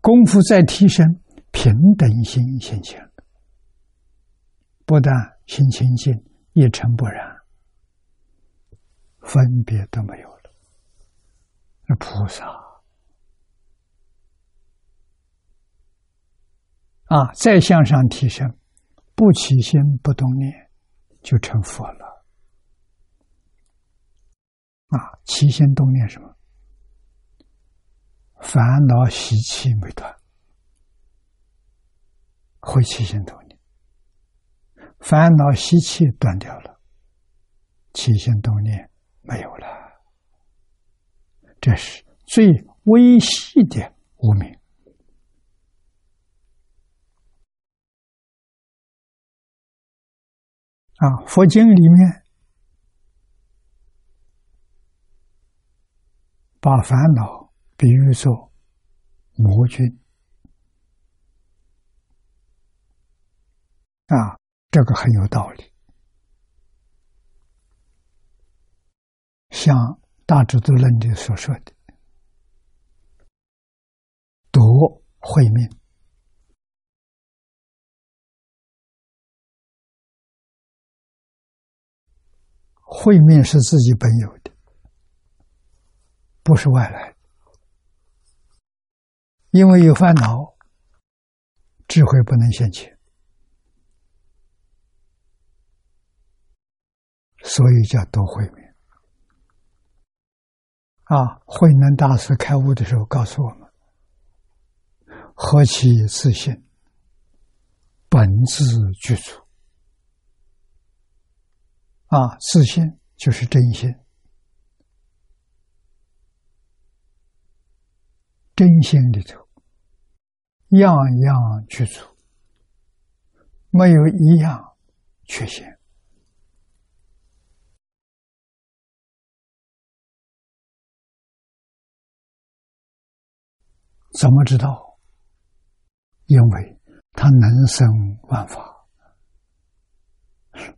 功夫在提升，平等心现前，不但心清净，一尘不染，分别都没有了。那菩萨。啊，再向上提升，不起心不动念，就成佛了。啊，起心动念什么？烦恼习气没断，会起心动念；烦恼习气断掉了，起心动念没有了。这是最微细的无名。啊，佛经里面。把烦恼比喻作魔君啊，这个很有道理。像《大智度论》里所说的“夺慧命”，慧命是自己本有的。不是外来，因为有烦恼，智慧不能现前，所以叫多慧面。啊，慧能大师开悟的时候告诉我们：“何其自信，本自具足。”啊，自信就是真心。真心里头，样样具足，没有一样缺陷。怎么知道？因为他能生万法。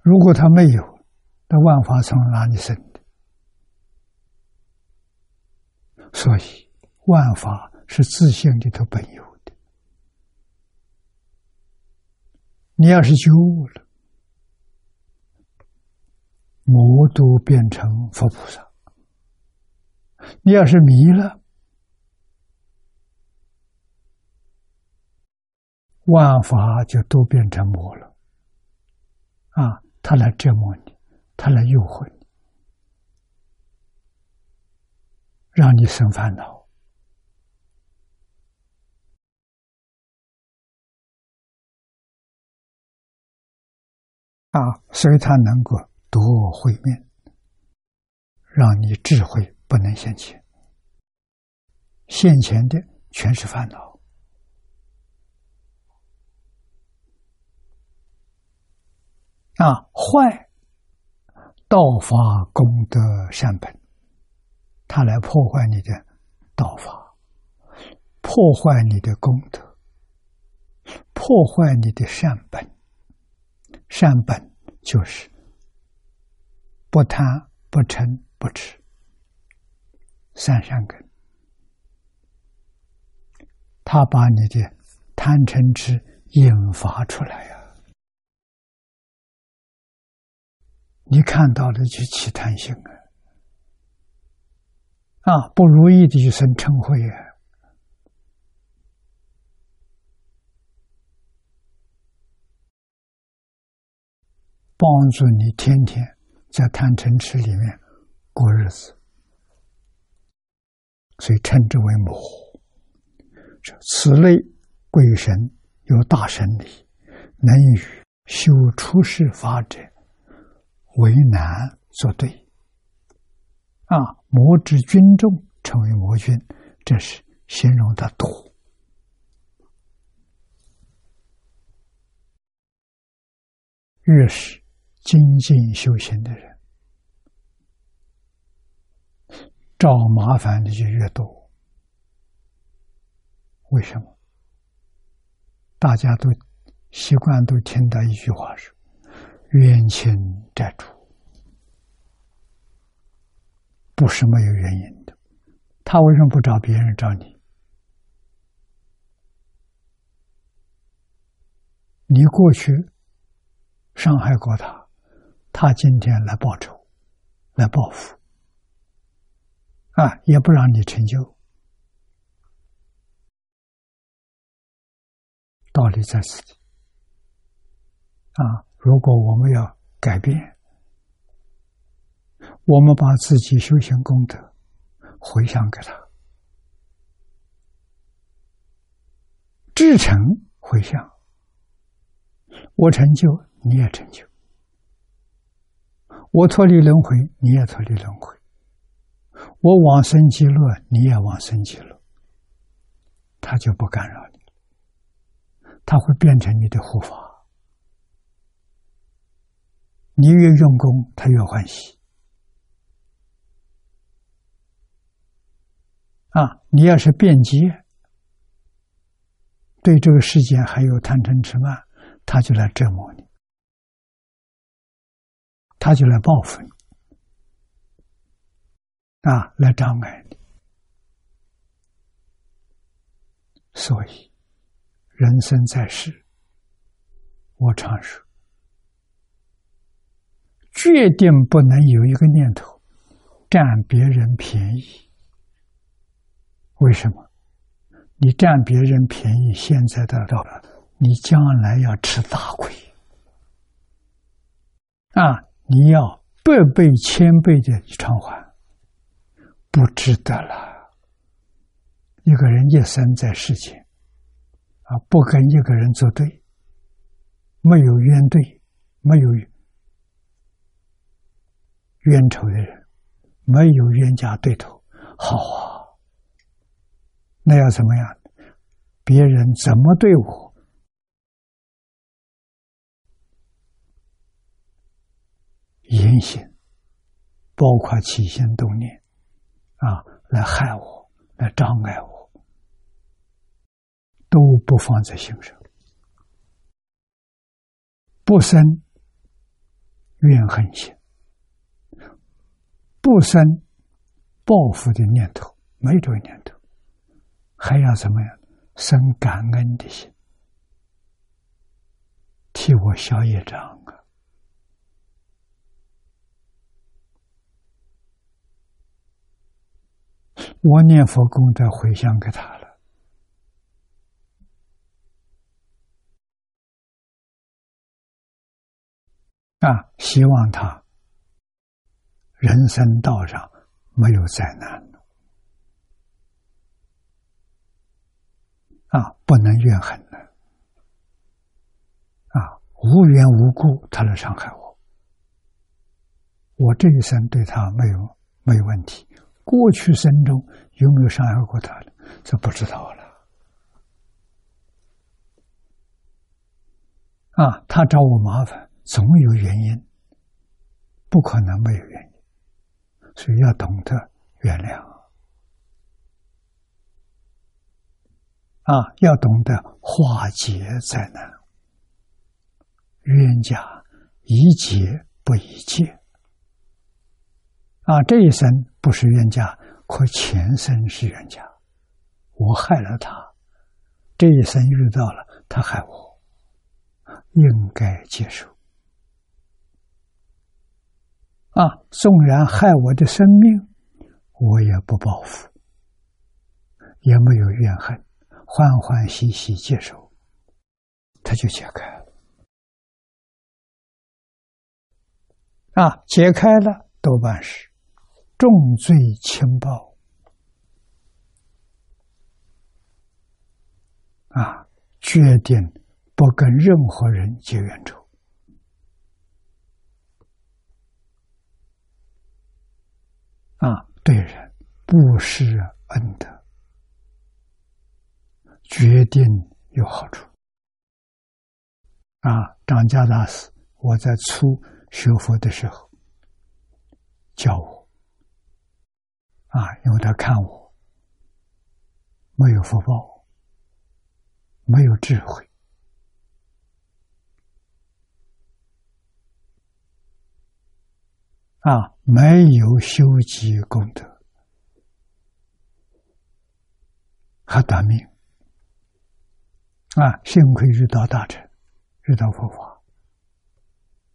如果他没有，那万法从哪里生的？所以。万法是自性里头本有的。你要是觉悟了，魔都变成佛菩萨；你要是迷了，万法就都变成魔了。啊，他来折磨你，他来诱惑你，让你生烦恼。啊，所以他能够夺我慧面，让你智慧不能现前，现前的全是烦恼。啊，坏道法功德善本，他来破坏你的道法，破坏你的功德，破坏你的善本。善本就是不贪、不嗔、不痴，三善根。他把你的贪嗔痴引发出来呀。你看到了就起贪心啊！啊，不如意的就生嗔恚啊！帮助你天天在贪嗔痴里面过日子，所以称之为魔。此类鬼神有大神力，能与修出世法者。为难作对，啊，魔之军众成为魔君，这是形容的多。越是精进修行的人，找麻烦的就越多。为什么？大家都习惯都听到一句话是。冤亲债主不是没有原因的，他为什么不找别人找你？你过去伤害过他，他今天来报仇，来报复，啊，也不让你成就，道理在此。地，啊。如果我们要改变，我们把自己修行功德回向给他，至诚回向，我成就你也成就，我脱离轮回你也脱离轮回，我往生极乐你也往生极乐，他就不干扰你，他会变成你的护法。你越用功，他越欢喜。啊，你要是辩解，对这个世界还有贪嗔痴慢，他就来折磨你，他就来报复你，啊，来障碍你。所以，人生在世，我常说。决定不能有一个念头占别人便宜。为什么？你占别人便宜，现在得到了，你将来要吃大亏啊！你要百倍、千倍的偿还，不值得了。一个人一生在世间，啊，不跟一个人作对，没有冤对，没有。冤仇的人，没有冤家对头，好啊。那要怎么样？别人怎么对我，言行，包括起心动念，啊，来害我，来障碍我，都不放在心上，不生怨恨心。不生报复的念头，没这个念头，还要怎么样？生感恩的心，替我消业障我念佛功德回向给他了。啊希望他人生道上没有灾难啊不能怨恨的啊无缘无故他来伤害我。我这一生对他没有没有问题。过去生中有没有伤害过他的，这不知道了。啊，他找我麻烦，总有原因，不可能没有原因，所以要懂得原谅。啊，要懂得化解灾难，冤家宜解不宜结。啊，这一生不是冤家，可前生是冤家，我害了他，这一生遇到了他害我。应该接受啊！纵然害我的生命，我也不报复，也没有怨恨，欢欢喜喜接受，他就解开了。啊，解开了多半是重罪轻报啊，决定。不跟任何人结冤仇啊！对人不施恩德，决定有好处啊！张家大师，我在初学佛的时候教我啊，因为他看我没有福报，没有智慧。啊，没有修积功德，还短命。啊，幸亏遇到大臣，遇到佛法，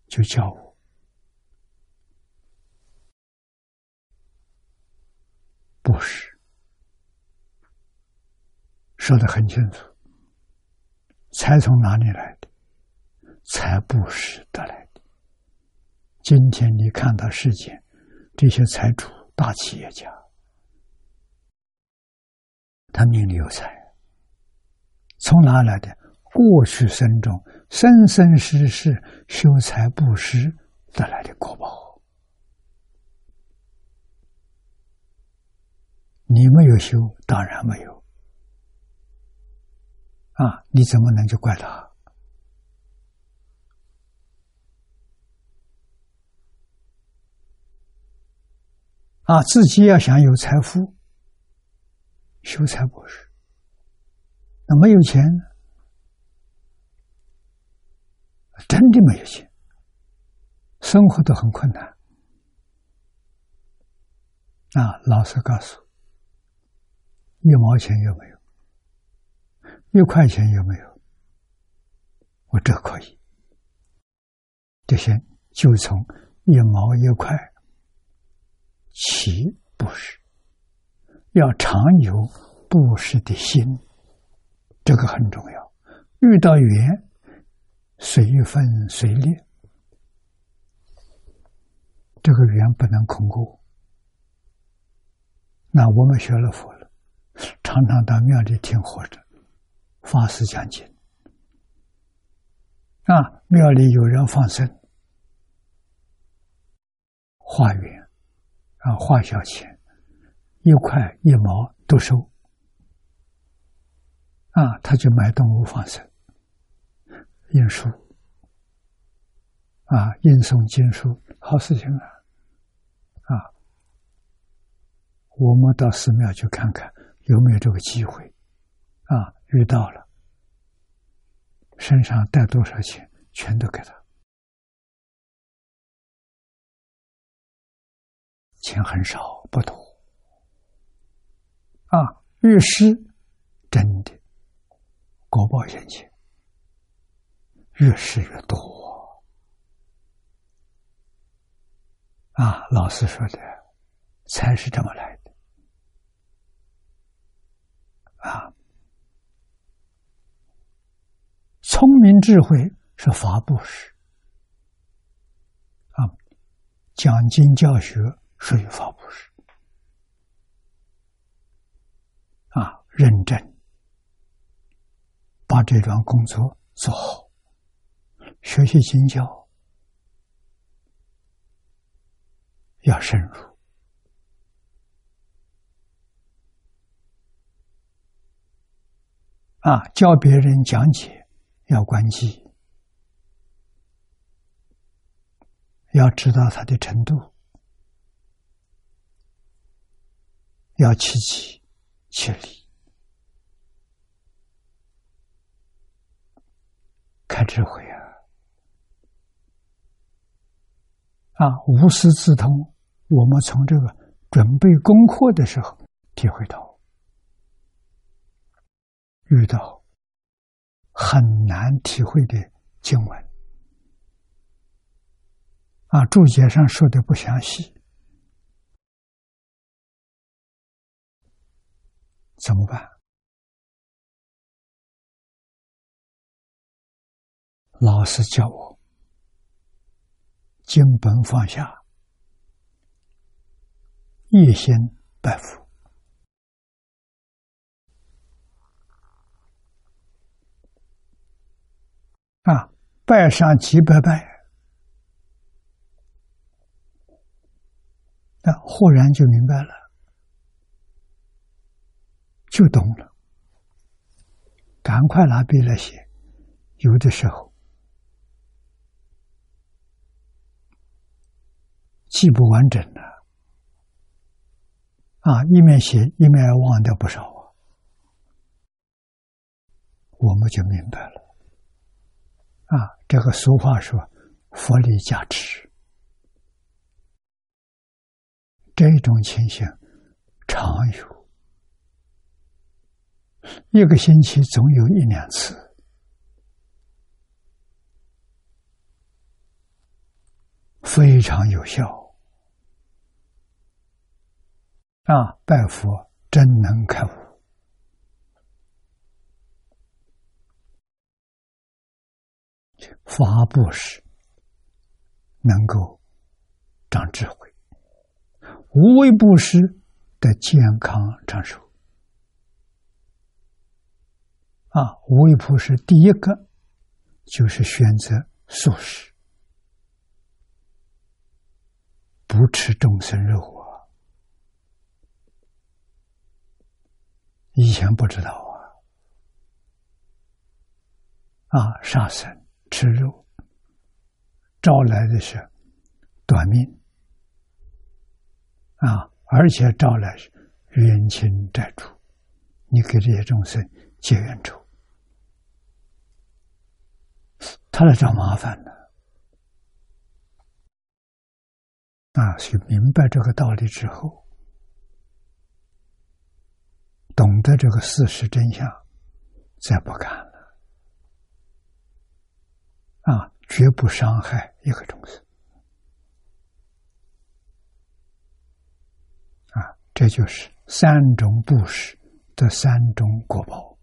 就教我，不是说的很清楚，财从哪里来的？财不是得来的。今天你看到世界这些财主、大企业家，他命里有财，从哪来的？过去生中生生世世修财布施得来的果报。你没有修，当然没有。啊，你怎么能去怪他？啊，自己要想有财富，修财博士。那没有钱，真的没有钱，生活都很困难。啊，老实告诉，一毛钱有没有？一块钱有没有？我这可以，这些就从一毛一块。其布施，要常有布施的心，这个很重要。遇到缘，随分随裂，这个缘不能空过。那我们学了佛了，常常到庙里听活着，法师讲经，啊，庙里有人放生，化缘。啊，花小钱，一块一毛都收。啊，他就买动物放生，印书，啊，印送经书，好事情啊！啊，我们到寺庙去看看有没有这个机会，啊，遇到了，身上带多少钱，全都给他。钱很少，不多啊！越是真的国宝现钱，越是越多啊！老师说的，财是这么来的啊！聪明智慧是法布施讲经教学属于法布施啊，认真。把这桩工作做好，学习经教。要深入。啊，教别人讲解。要关机，要知道他的程度，要切机切理，开智慧啊！啊，无师自通，我们从这个准备功课的时候体会到。遇到很难体会的经文啊，注解上说的不详细，怎么办？老师叫我经本放下，一心拜佛。啊，拜上几百拜，那忽然就明白了，就懂了。赶快拿笔来写。有的时候记不完整了，啊，一面写一面忘掉不少啊，我们就明白了。啊，这个俗话说“佛力加持”，这种情形常有，一个星期总有一两次，非常有效。啊，拜佛真能开悟。法布施能够长智慧，无为布施的健康长寿。啊，无为布施第一个就是选择素食，不吃众生肉啊。以前不知道啊，啊，杀生。吃肉，招来的是短命啊！而且招来是冤亲债主，你给这些众生结冤仇，他来找麻烦了啊！所以明白这个道理之后，懂得这个事实真相，再不干了。啊，绝不伤害一个众生。啊，这就是三种布施的三种果报。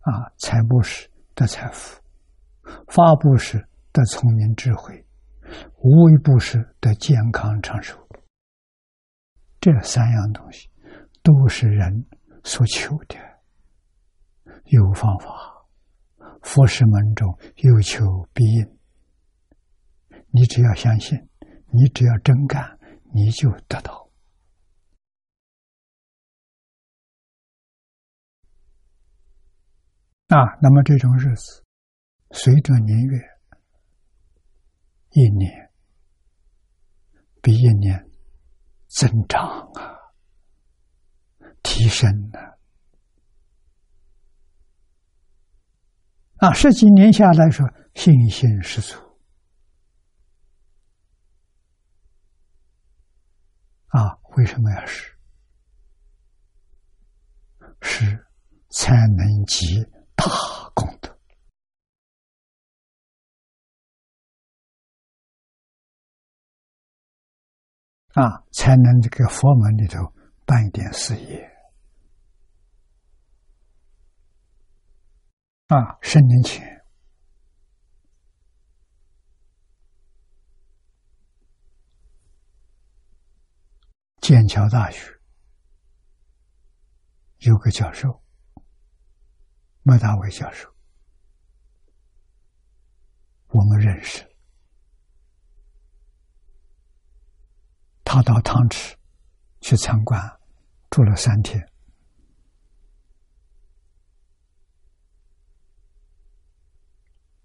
啊，财布施的财富，法布施的聪明智慧，无为布施的健康长寿。这三样东西都是人所求的，有方法。佛事门中有求必应，你只要相信，你只要真干，你就得到。啊，那么这种日子，随着年月，一年比一年增长啊，提升啊。啊，十几年下来说，信心十足。啊，为什么要是？是才能积大功德，啊，才能这个佛门里头办一点事业。啊，十年前，《剑桥大学有个教授，麦大伟教授，我们认识。他到汤池去参观，住了三天。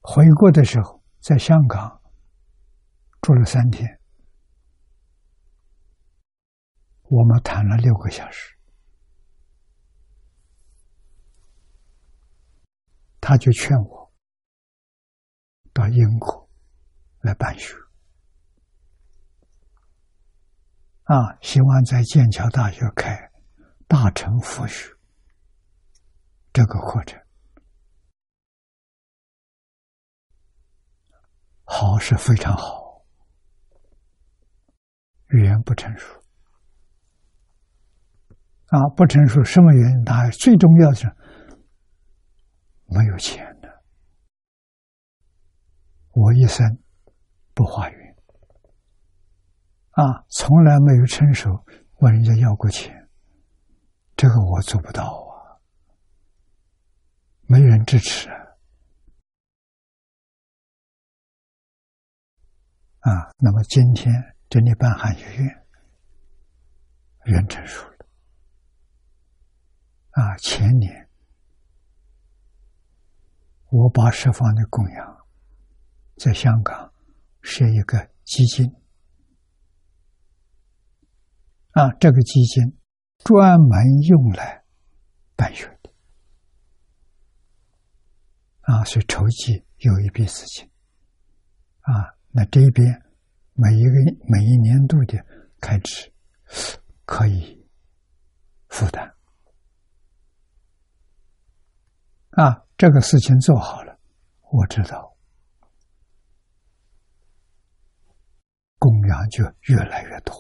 回国的时候，在香港住了三天，我们谈了六个小时，他就劝我到英国来办学。啊，希望在剑桥大学开大乘佛学这个课程，好是非常好，语言不成熟。啊，不成熟什么原因？他最重要的是没有钱的，我一生不花语。啊，从来没有伸手问人家要过钱，这个我做不到啊，没人支持啊。那么今天这里办汉学院，人成熟了。啊，前年我把释放的供养在香港设一个基金。啊，这个基金专门用来办学的啊，所以筹集有一笔资金啊，那这边每一个每一年度的开支可以负担。啊，这个事情做好了，我知道供养就越来越多。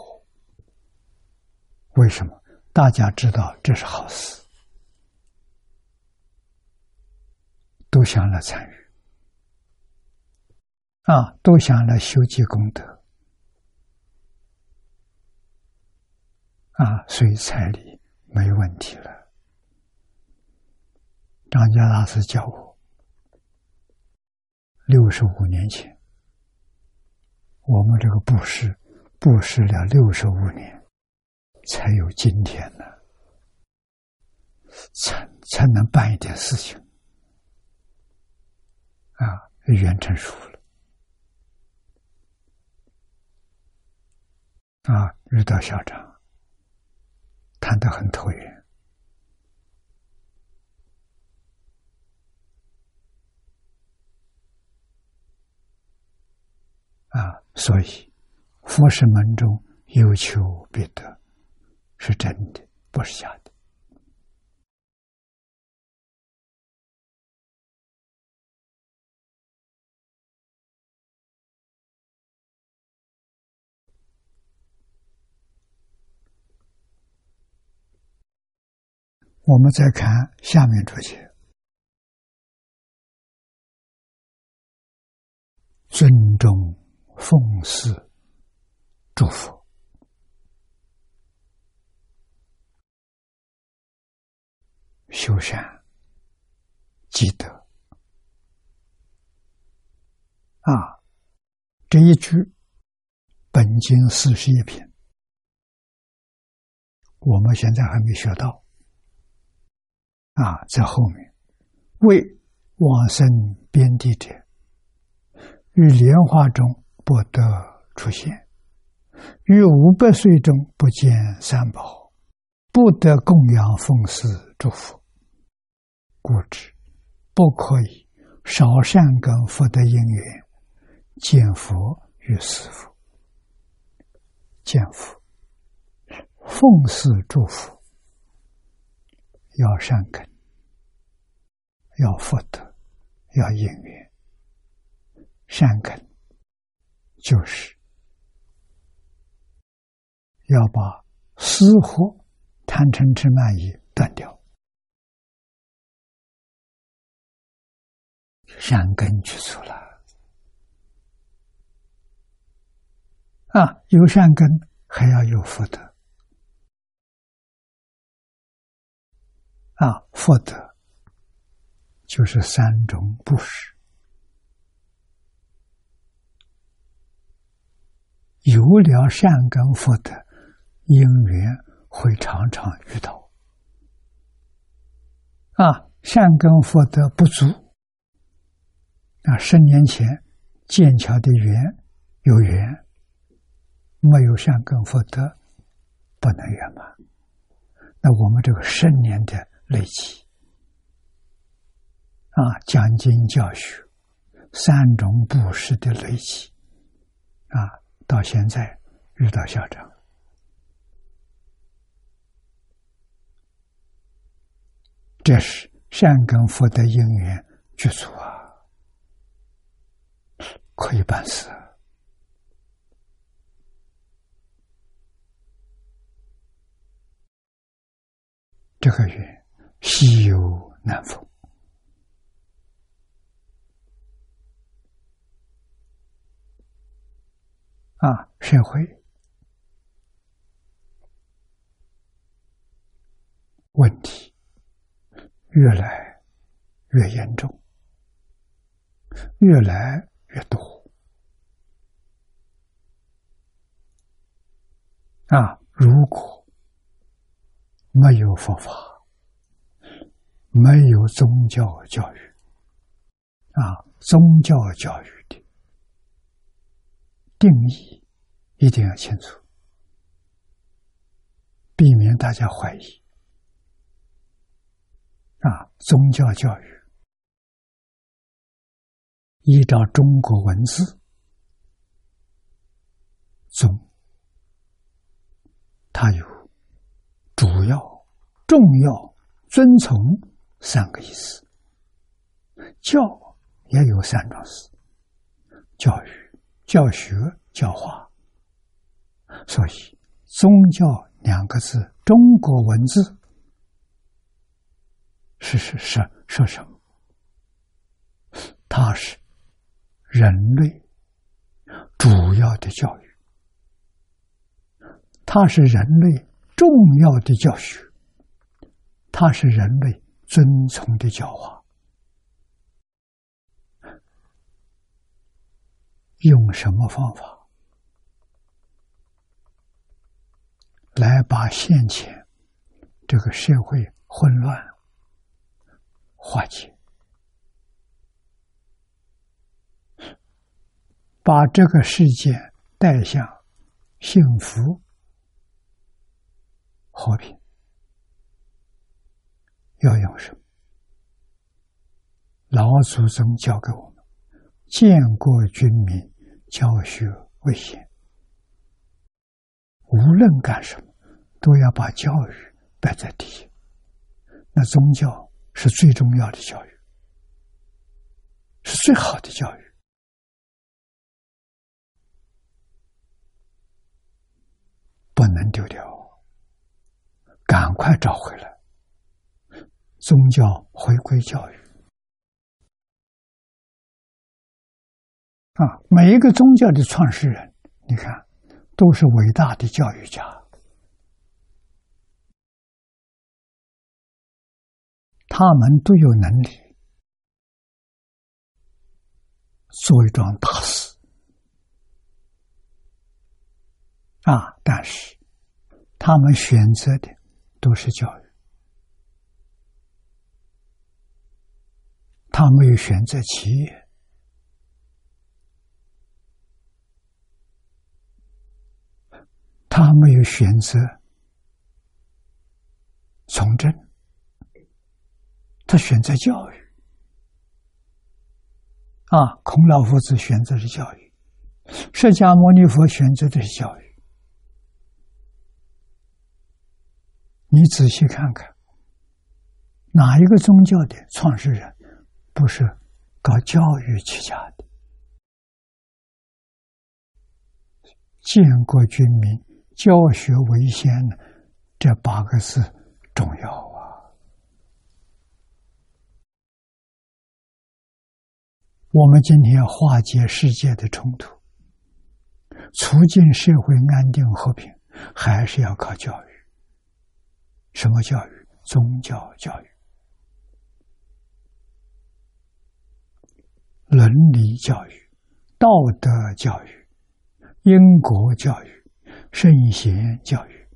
为什么？大家知道这是好事，都想来参与。啊，都想来修积功德啊，所以彩礼没问题了。张家大师教我，六十五年前，我们这个布施布施了六十五年。才有今天呢，才才能办一点事情啊，圆成熟了啊，遇到校长，谈得很投缘啊，所以佛是门中有求必得。是真的，不是假的。我们再看下面这些，尊重、奉祀、祝福。修善积德啊！这一句本经四十一品，我们现在还没学到啊，在后面为往生边地者，于莲花中不得出现，于五百岁中不见三宝，不得供养奉祀祝福。故知不可以少善根福德因缘见佛与师父，见佛奉祀祝福，要善根，要福德，要因缘。善根就是要把私货、贪嗔痴慢疑断掉。善根去除了啊，有善根还要有福德啊，福德就是三种布施，有了善根福德，因缘会常常遇到。啊，善根福德不足，啊，十年前剑桥的缘有缘，没有善根福德，不能圆满。那我们这个十年的累积，啊，讲经教学三种布施的累积，啊，到现在遇到校长，这是善根福德因缘具足啊，可以办事。这个缘稀有难逢啊！社会问题越来越严重，越来越多啊！如果没有佛法，没有宗教教育，啊，宗教教育的定义一定要清楚，避免大家怀疑。啊，宗教教育依照中国文字，宗，它有。主要、重要、遵从三个意思，教也有三种事：教育、教学、教化。所以“宗教”两个字，中国文字是是是说什么？它是人类主要的教育，它是人类。重要的教学，它是人类遵从的教化。用什么方法来把现前这个社会混乱化解，把这个世界带向幸福？和平要用什么？老祖宗教给我们：建国军民，教学为先。无论干什么，都要把教育摆在第一。那宗教是最重要的教育，是最好的教育，不能丢掉。赶快找回来，宗教回归教育啊！每一个宗教的创始人，你看，都是伟大的教育家，他们都有能力做一桩大事啊！但是他们选择的。都是教育，他没有选择企业，他没有选择从政，他选择教育。啊，孔老夫子选择是教育，释迦牟尼佛选择的是教育。你仔细看看，哪一个宗教的创始人不是搞教育起家的？建国军民，教学为先的这八个字重要啊！我们今天要化解世界的冲突，促进社会安定和平，还是要靠教育。什么教育？宗教教育、伦理教育、道德教育、因果教育、圣贤教育，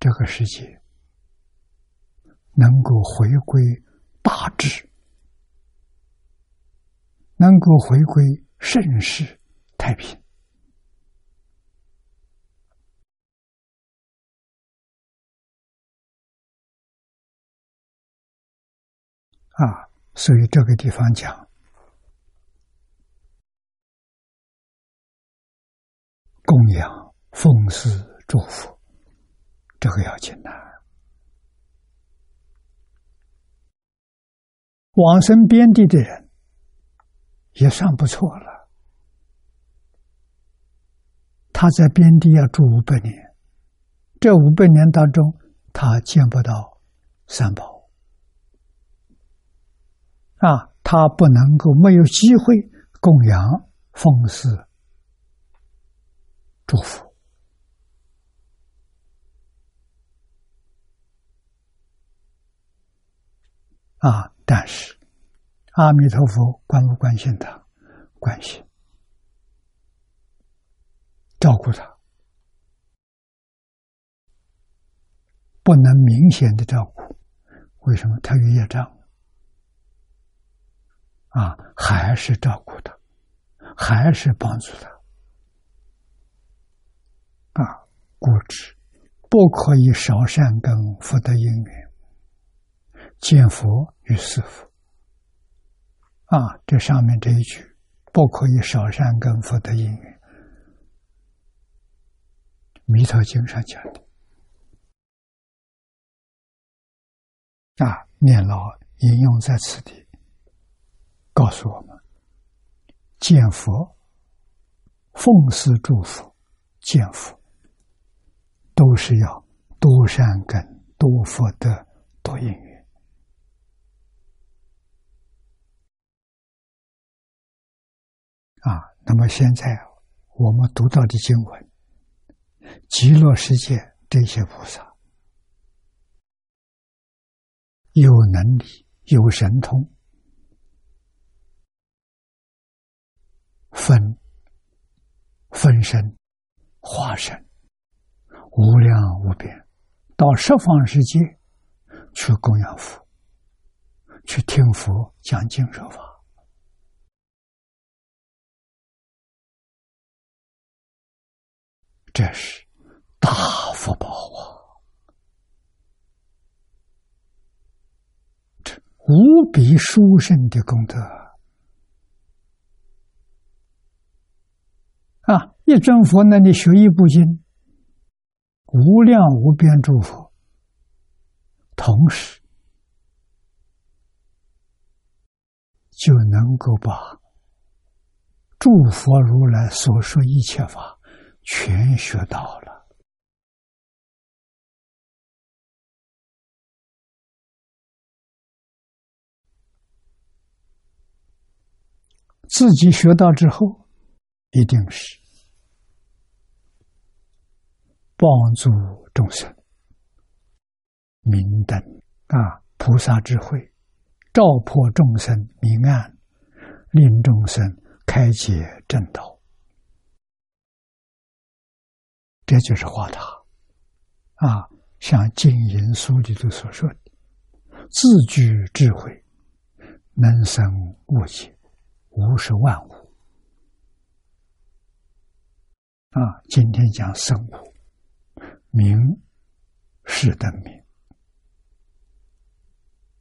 这个世界能够回归大治，能够回归盛世太平。啊，所以这个地方讲供养、奉祀、祝福，这个要紧呐。往生边地的人也算不错了，他在边地要住五百年，这五百年当中，他见不到三宝。啊，他不能够没有机会供养、奉祀、祝福啊！但是阿弥陀佛关不关心他？关心，照顾他，不能明显的照顾。为什么？他有业障。啊，还是照顾他，还是帮助他。啊，固执，不可以少善根福德因缘，见佛与师父。啊，这上面这一句，不可以少善根福德因缘，《弥陀经》上讲的。啊，念老引用在此地。告诉我们，见佛、奉祀、祝福、见佛，都是要多善根、多福德、多因缘啊。那么现在我们读到的经文，极乐世界这些菩萨有能力、有神通。分分身化身无量无边，到十方世界去供养佛，去听佛讲经说法，这是大福报啊！这无比殊胜的功德。啊！一尊佛那里学艺不精，无量无边诸佛，同时就能够把诸佛如来所说一切法全学到了，自己学到之后。一定是帮助众生明灯啊，菩萨智慧照破众生明暗，令众生开解正道，这就是化他啊。像《经言书》里头所说的，自具智慧，能生物界，无是万物。啊，今天讲生物，明是的明，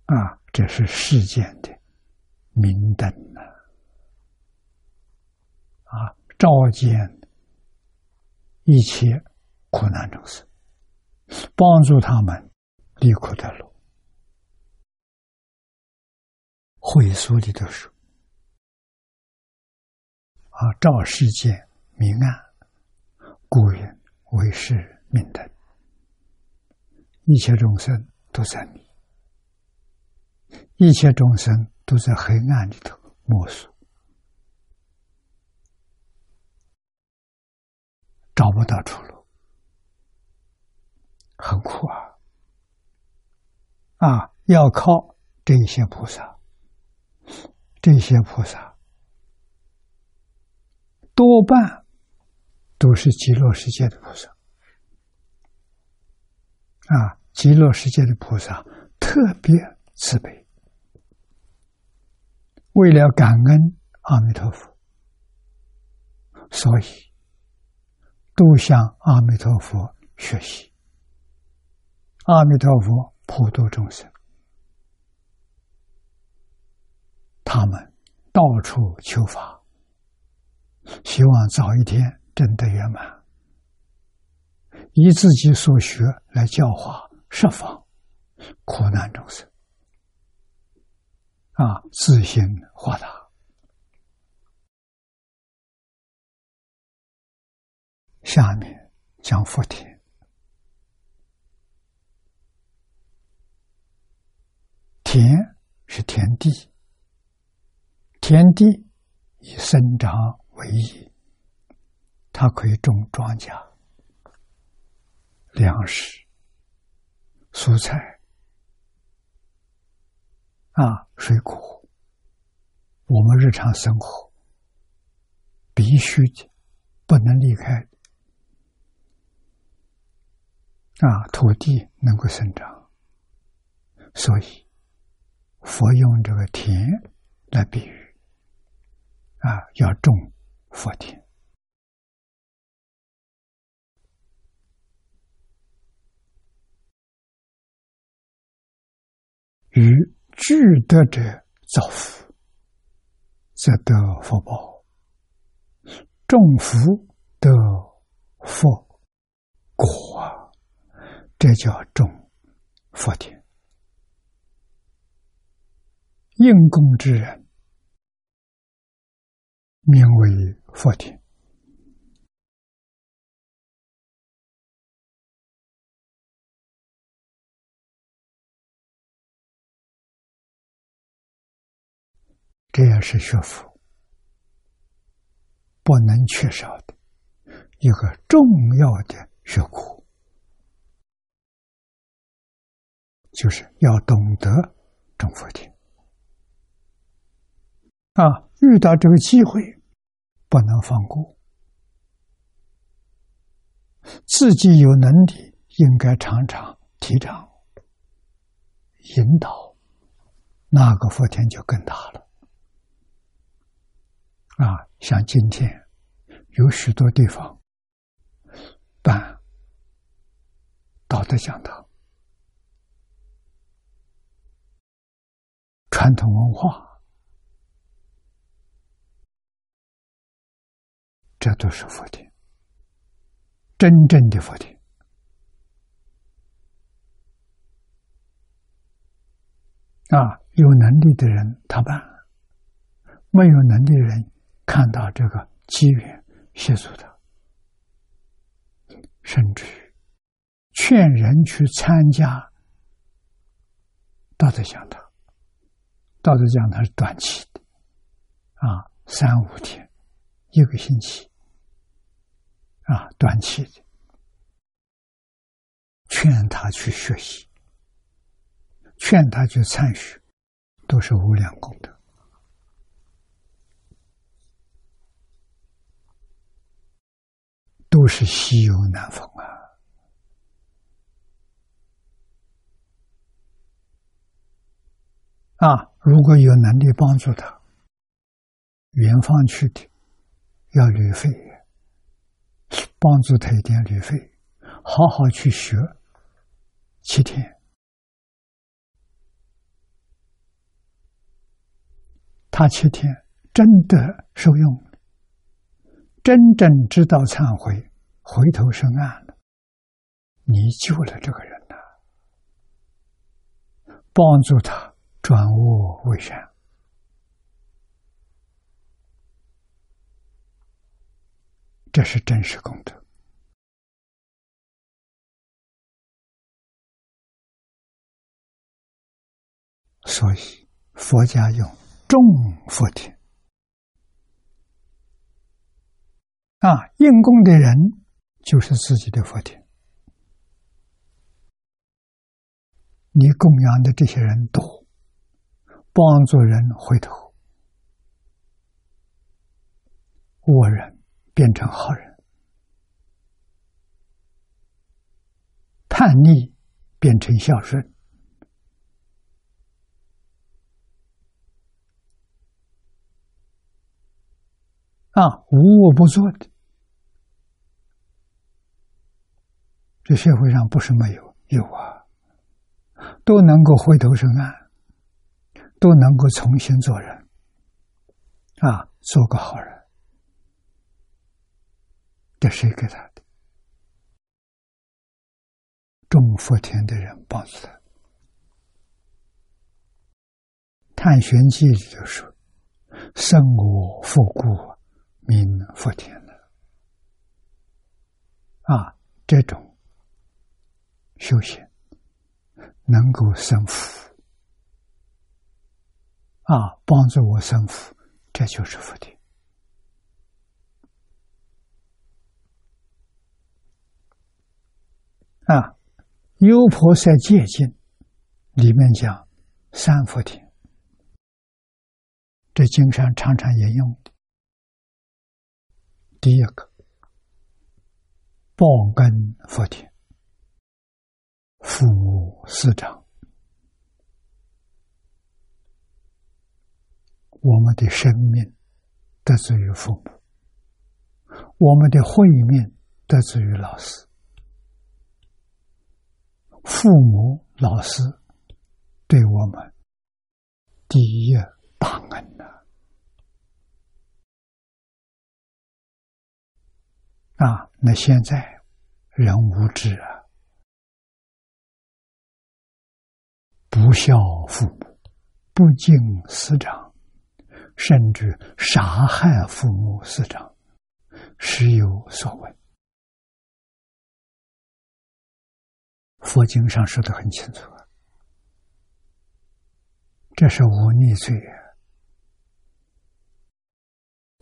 啊，这是世间的明灯呐，啊，照见一切苦难众生，帮助他们离苦得乐。会所里头说，啊，照世界明暗。故人为是明灯，一切众生都在迷，一切众生都在黑暗里头摸索，找不到出路。很苦啊！啊，要靠这些菩萨，这些菩萨。多半都是极乐世界的菩萨啊！极乐世界的菩萨特别慈悲，为了感恩阿弥陀佛，所以都向阿弥陀佛学习。阿弥陀佛普度众生，他们到处求法，希望早一天真的圆满，以自己所学来教化十方苦难众生，啊，自心化他。下面讲福田。田是田地，田地以生长为宜，它可以种庄稼、粮食、蔬菜啊、水果，我们日常生活必须、不能离开啊，土地能够生长，所以。佛用这个田来比喻，啊，要种佛田，与具德者造福，则得福报；种福得福果，这叫种佛田。应供之人，名为佛田。这也是学佛不能缺少的一个重要的学苦，就是要懂得种佛田。啊，遇到这个机会，不能放过。自己有能力，应该常常提倡、引导，那个福田就更大了。啊，像今天有许多地方办道德讲堂、传统文化。这都是佛田，真正的佛田啊！有能力的人他办，没有能力的人看到这个机缘协助他，甚至劝人去参加道德讲堂。道德讲堂是短期的啊，三五天，一个星期。啊，短期的，劝他去学习，劝他去参与，都是无量功德，不是稀有难逢啊！啊，如果有能力帮助他，远方去的，要旅费。帮助他一点旅费，好好去学七天，他七天真的受用，真正知道忏悔，回头是岸了。你救了这个人呐，帮助他转恶为善。这是真实功德，所以佛家用种佛田啊，应供的人就是自己的佛田你供养的这些人多，帮助人回头，恶人变成好人，叛逆变成孝顺。啊，无恶不作的，这社会上不是没有，有啊，都能够回头是岸，都能够重新做人，啊，做个好人，这谁给他的？种福田的人帮助他，《探玄记》里头说：“生我复故。”名福田了啊！这种修行能够生福啊，帮助我生福，这就是福田啊！《优婆塞戒经》里面讲三福田，这经上常常引用的。第一个，报恩福田，父母师长，我们的生命得自于父母，我们的慧命得自于老师，父母、老师对我们第一大恩呐。啊，那现在人无知啊，不孝父母，不敬师长，甚至杀害父母师长，时有所闻。佛经上说的很清楚，这是无逆罪，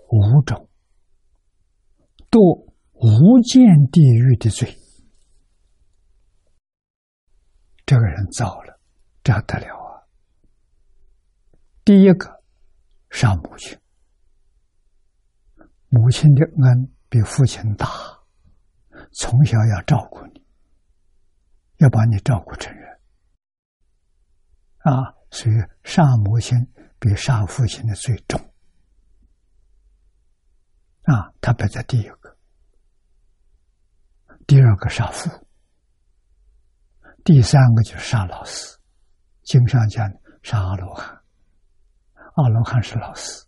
五种多。无间地狱的罪，这个人造了，这得了啊！第一个杀母亲，母亲的恩比父亲大，从小要照顾你，要把你照顾成人啊，所以杀母亲比杀父亲的罪重啊，他摆在第一个。第二个杀父，第三个就是杀老师。经上讲杀阿罗汉，阿罗汉是老师，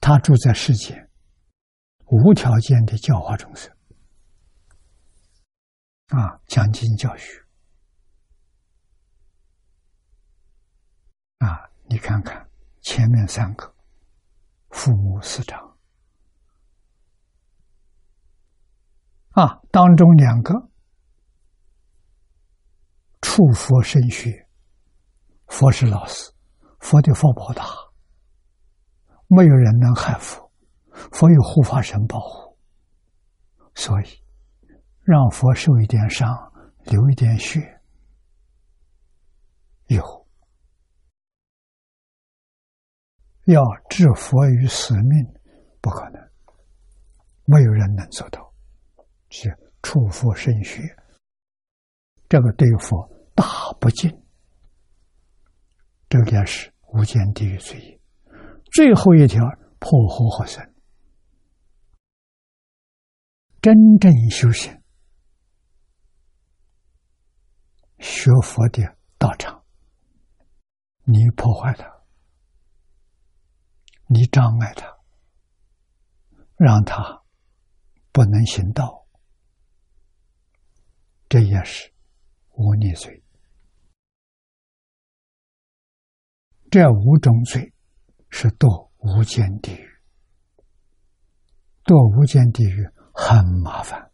他住在世间，无条件的教化众生，啊，讲经教学，啊，你看看前面三个，父母师长。啊，当中两个触佛身学，佛是老师，佛的佛宝大，没有人能害佛，佛有护法神保护，所以让佛受一点伤，流一点血，有要置佛于死命，不可能，没有人能做到。是触佛身血，这个对佛大不敬，这个是无间地狱罪业。最后一条破和合僧，真正修行，学佛的道场，你破坏它，你障碍它，让他不能行道。这也是无逆罪，这五种罪是堕无间地狱。堕无间地狱很麻烦。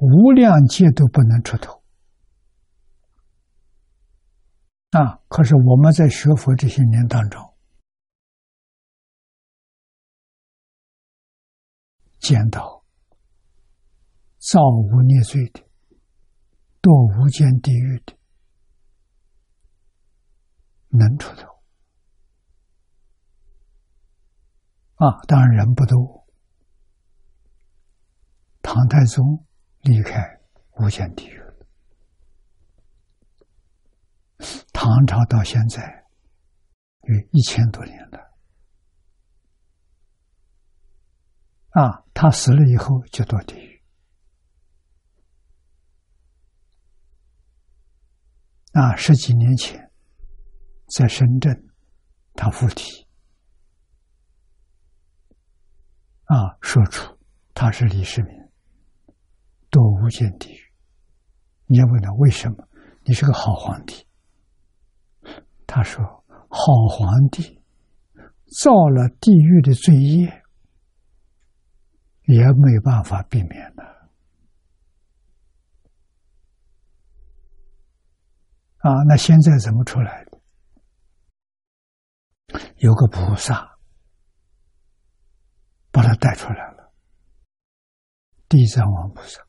无量界都不能出头。啊，可是我们在学佛这些年当中。见到。造无孽罪的、堕无间地狱的，能出头啊！当然人不多。唐太宗离开无间地狱了，唐朝到现在有一千多年了。啊，他死了以后就堕地狱。啊，十几年前，在深圳，他附体，啊，说出他是李世民，堕无间地狱。你要问他为什么？你是个好皇帝。他说：“好皇帝造了地狱的罪业。”也没办法避免的啊！那现在怎么出来的？有个菩萨把他带出来了，地藏王菩萨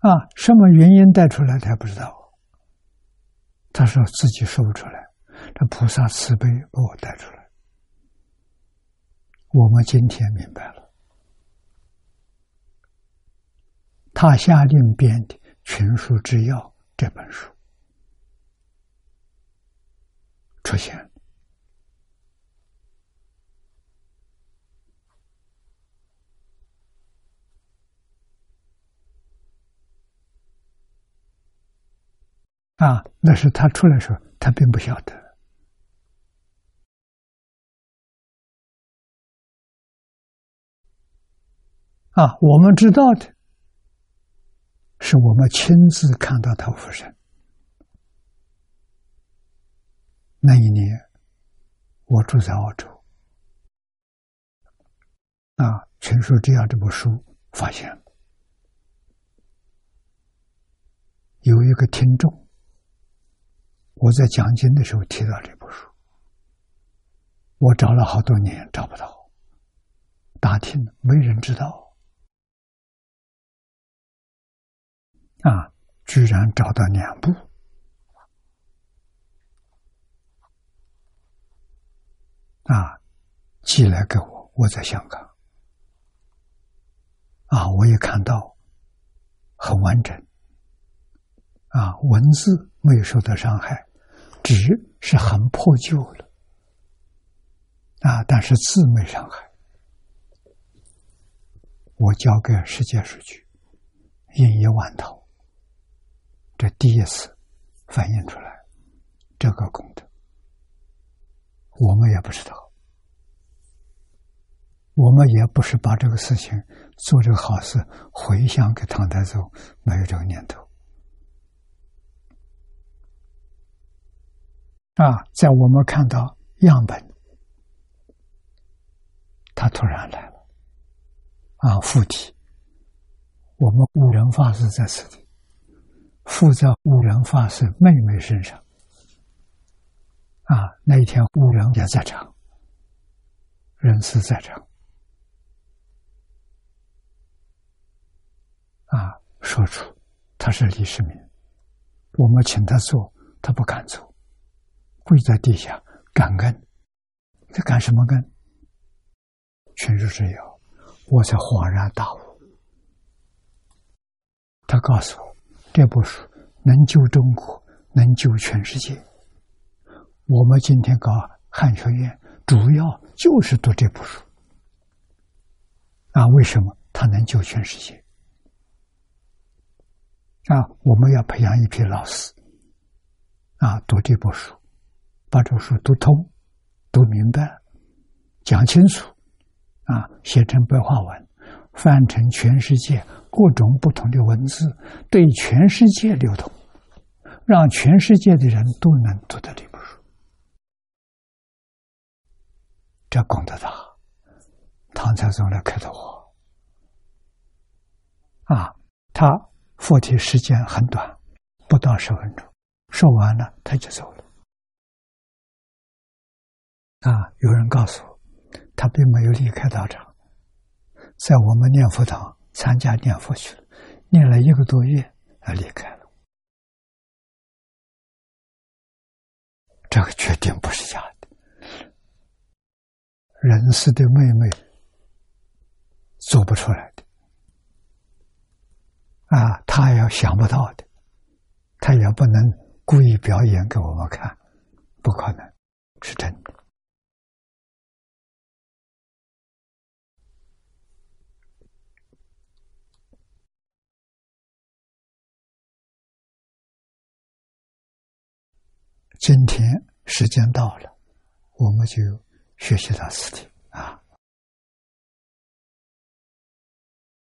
啊！什么原因带出来？他不知道。他说自己说不出来。这菩萨慈悲把我带出来，我们今天明白了，他下令编的《群书之要》这本书出现啊，那是他出来时候，他并不晓得。啊，我们知道的，是我们亲自看到他复生。那一年，我住在澳洲，啊，《陈述这样》这部书发现，有一个听众，我在讲经的时候提到这部书，我找了好多年找不到，打听没人知道。啊！居然找到两部啊，寄来给我。我在香港啊，我也看到很完整啊，文字没有受到伤害，纸是很破旧了啊，但是字没伤害。我交给世界数据，印一万套。这第一次反映出来这个功德，我们也不知道，我们也不是把这个事情做这个好事回向给唐太宗，没有这个念头啊。在我们看到样本，他突然来了啊，附体，我们古人法师在此地。附在五人法师妹妹身上，啊，那一天五人也在场，人是在场，啊，说出他是李世民，我们请他坐，他不敢坐，跪在地下感恩，这干什么恩？全是只有，我才恍然大悟，他告诉我。这部书能救中国，能救全世界。我们今天搞汉学院，主要就是读这部书。啊，为什么它能救全世界？啊，我们要培养一批老师，啊，读这部书，把这书读通、读明白、讲清楚，啊，写成白话文，翻成全世界。各种不同的文字对全世界流通，让全世界的人都能读到这本书，这功德大。唐太宗来开的我，啊，他佛体时间很短，不到十分钟，说完了他就走了。啊，有人告诉我，他并没有离开道场，在我们念佛堂参加念佛去了，念了一个多月，他离开了。这个决定不是假的，人世的妹妹做不出来的，啊，他也想不到的，他也不能故意表演给我们看，不可能是真的。今天时间到了我们就学习到此地啊。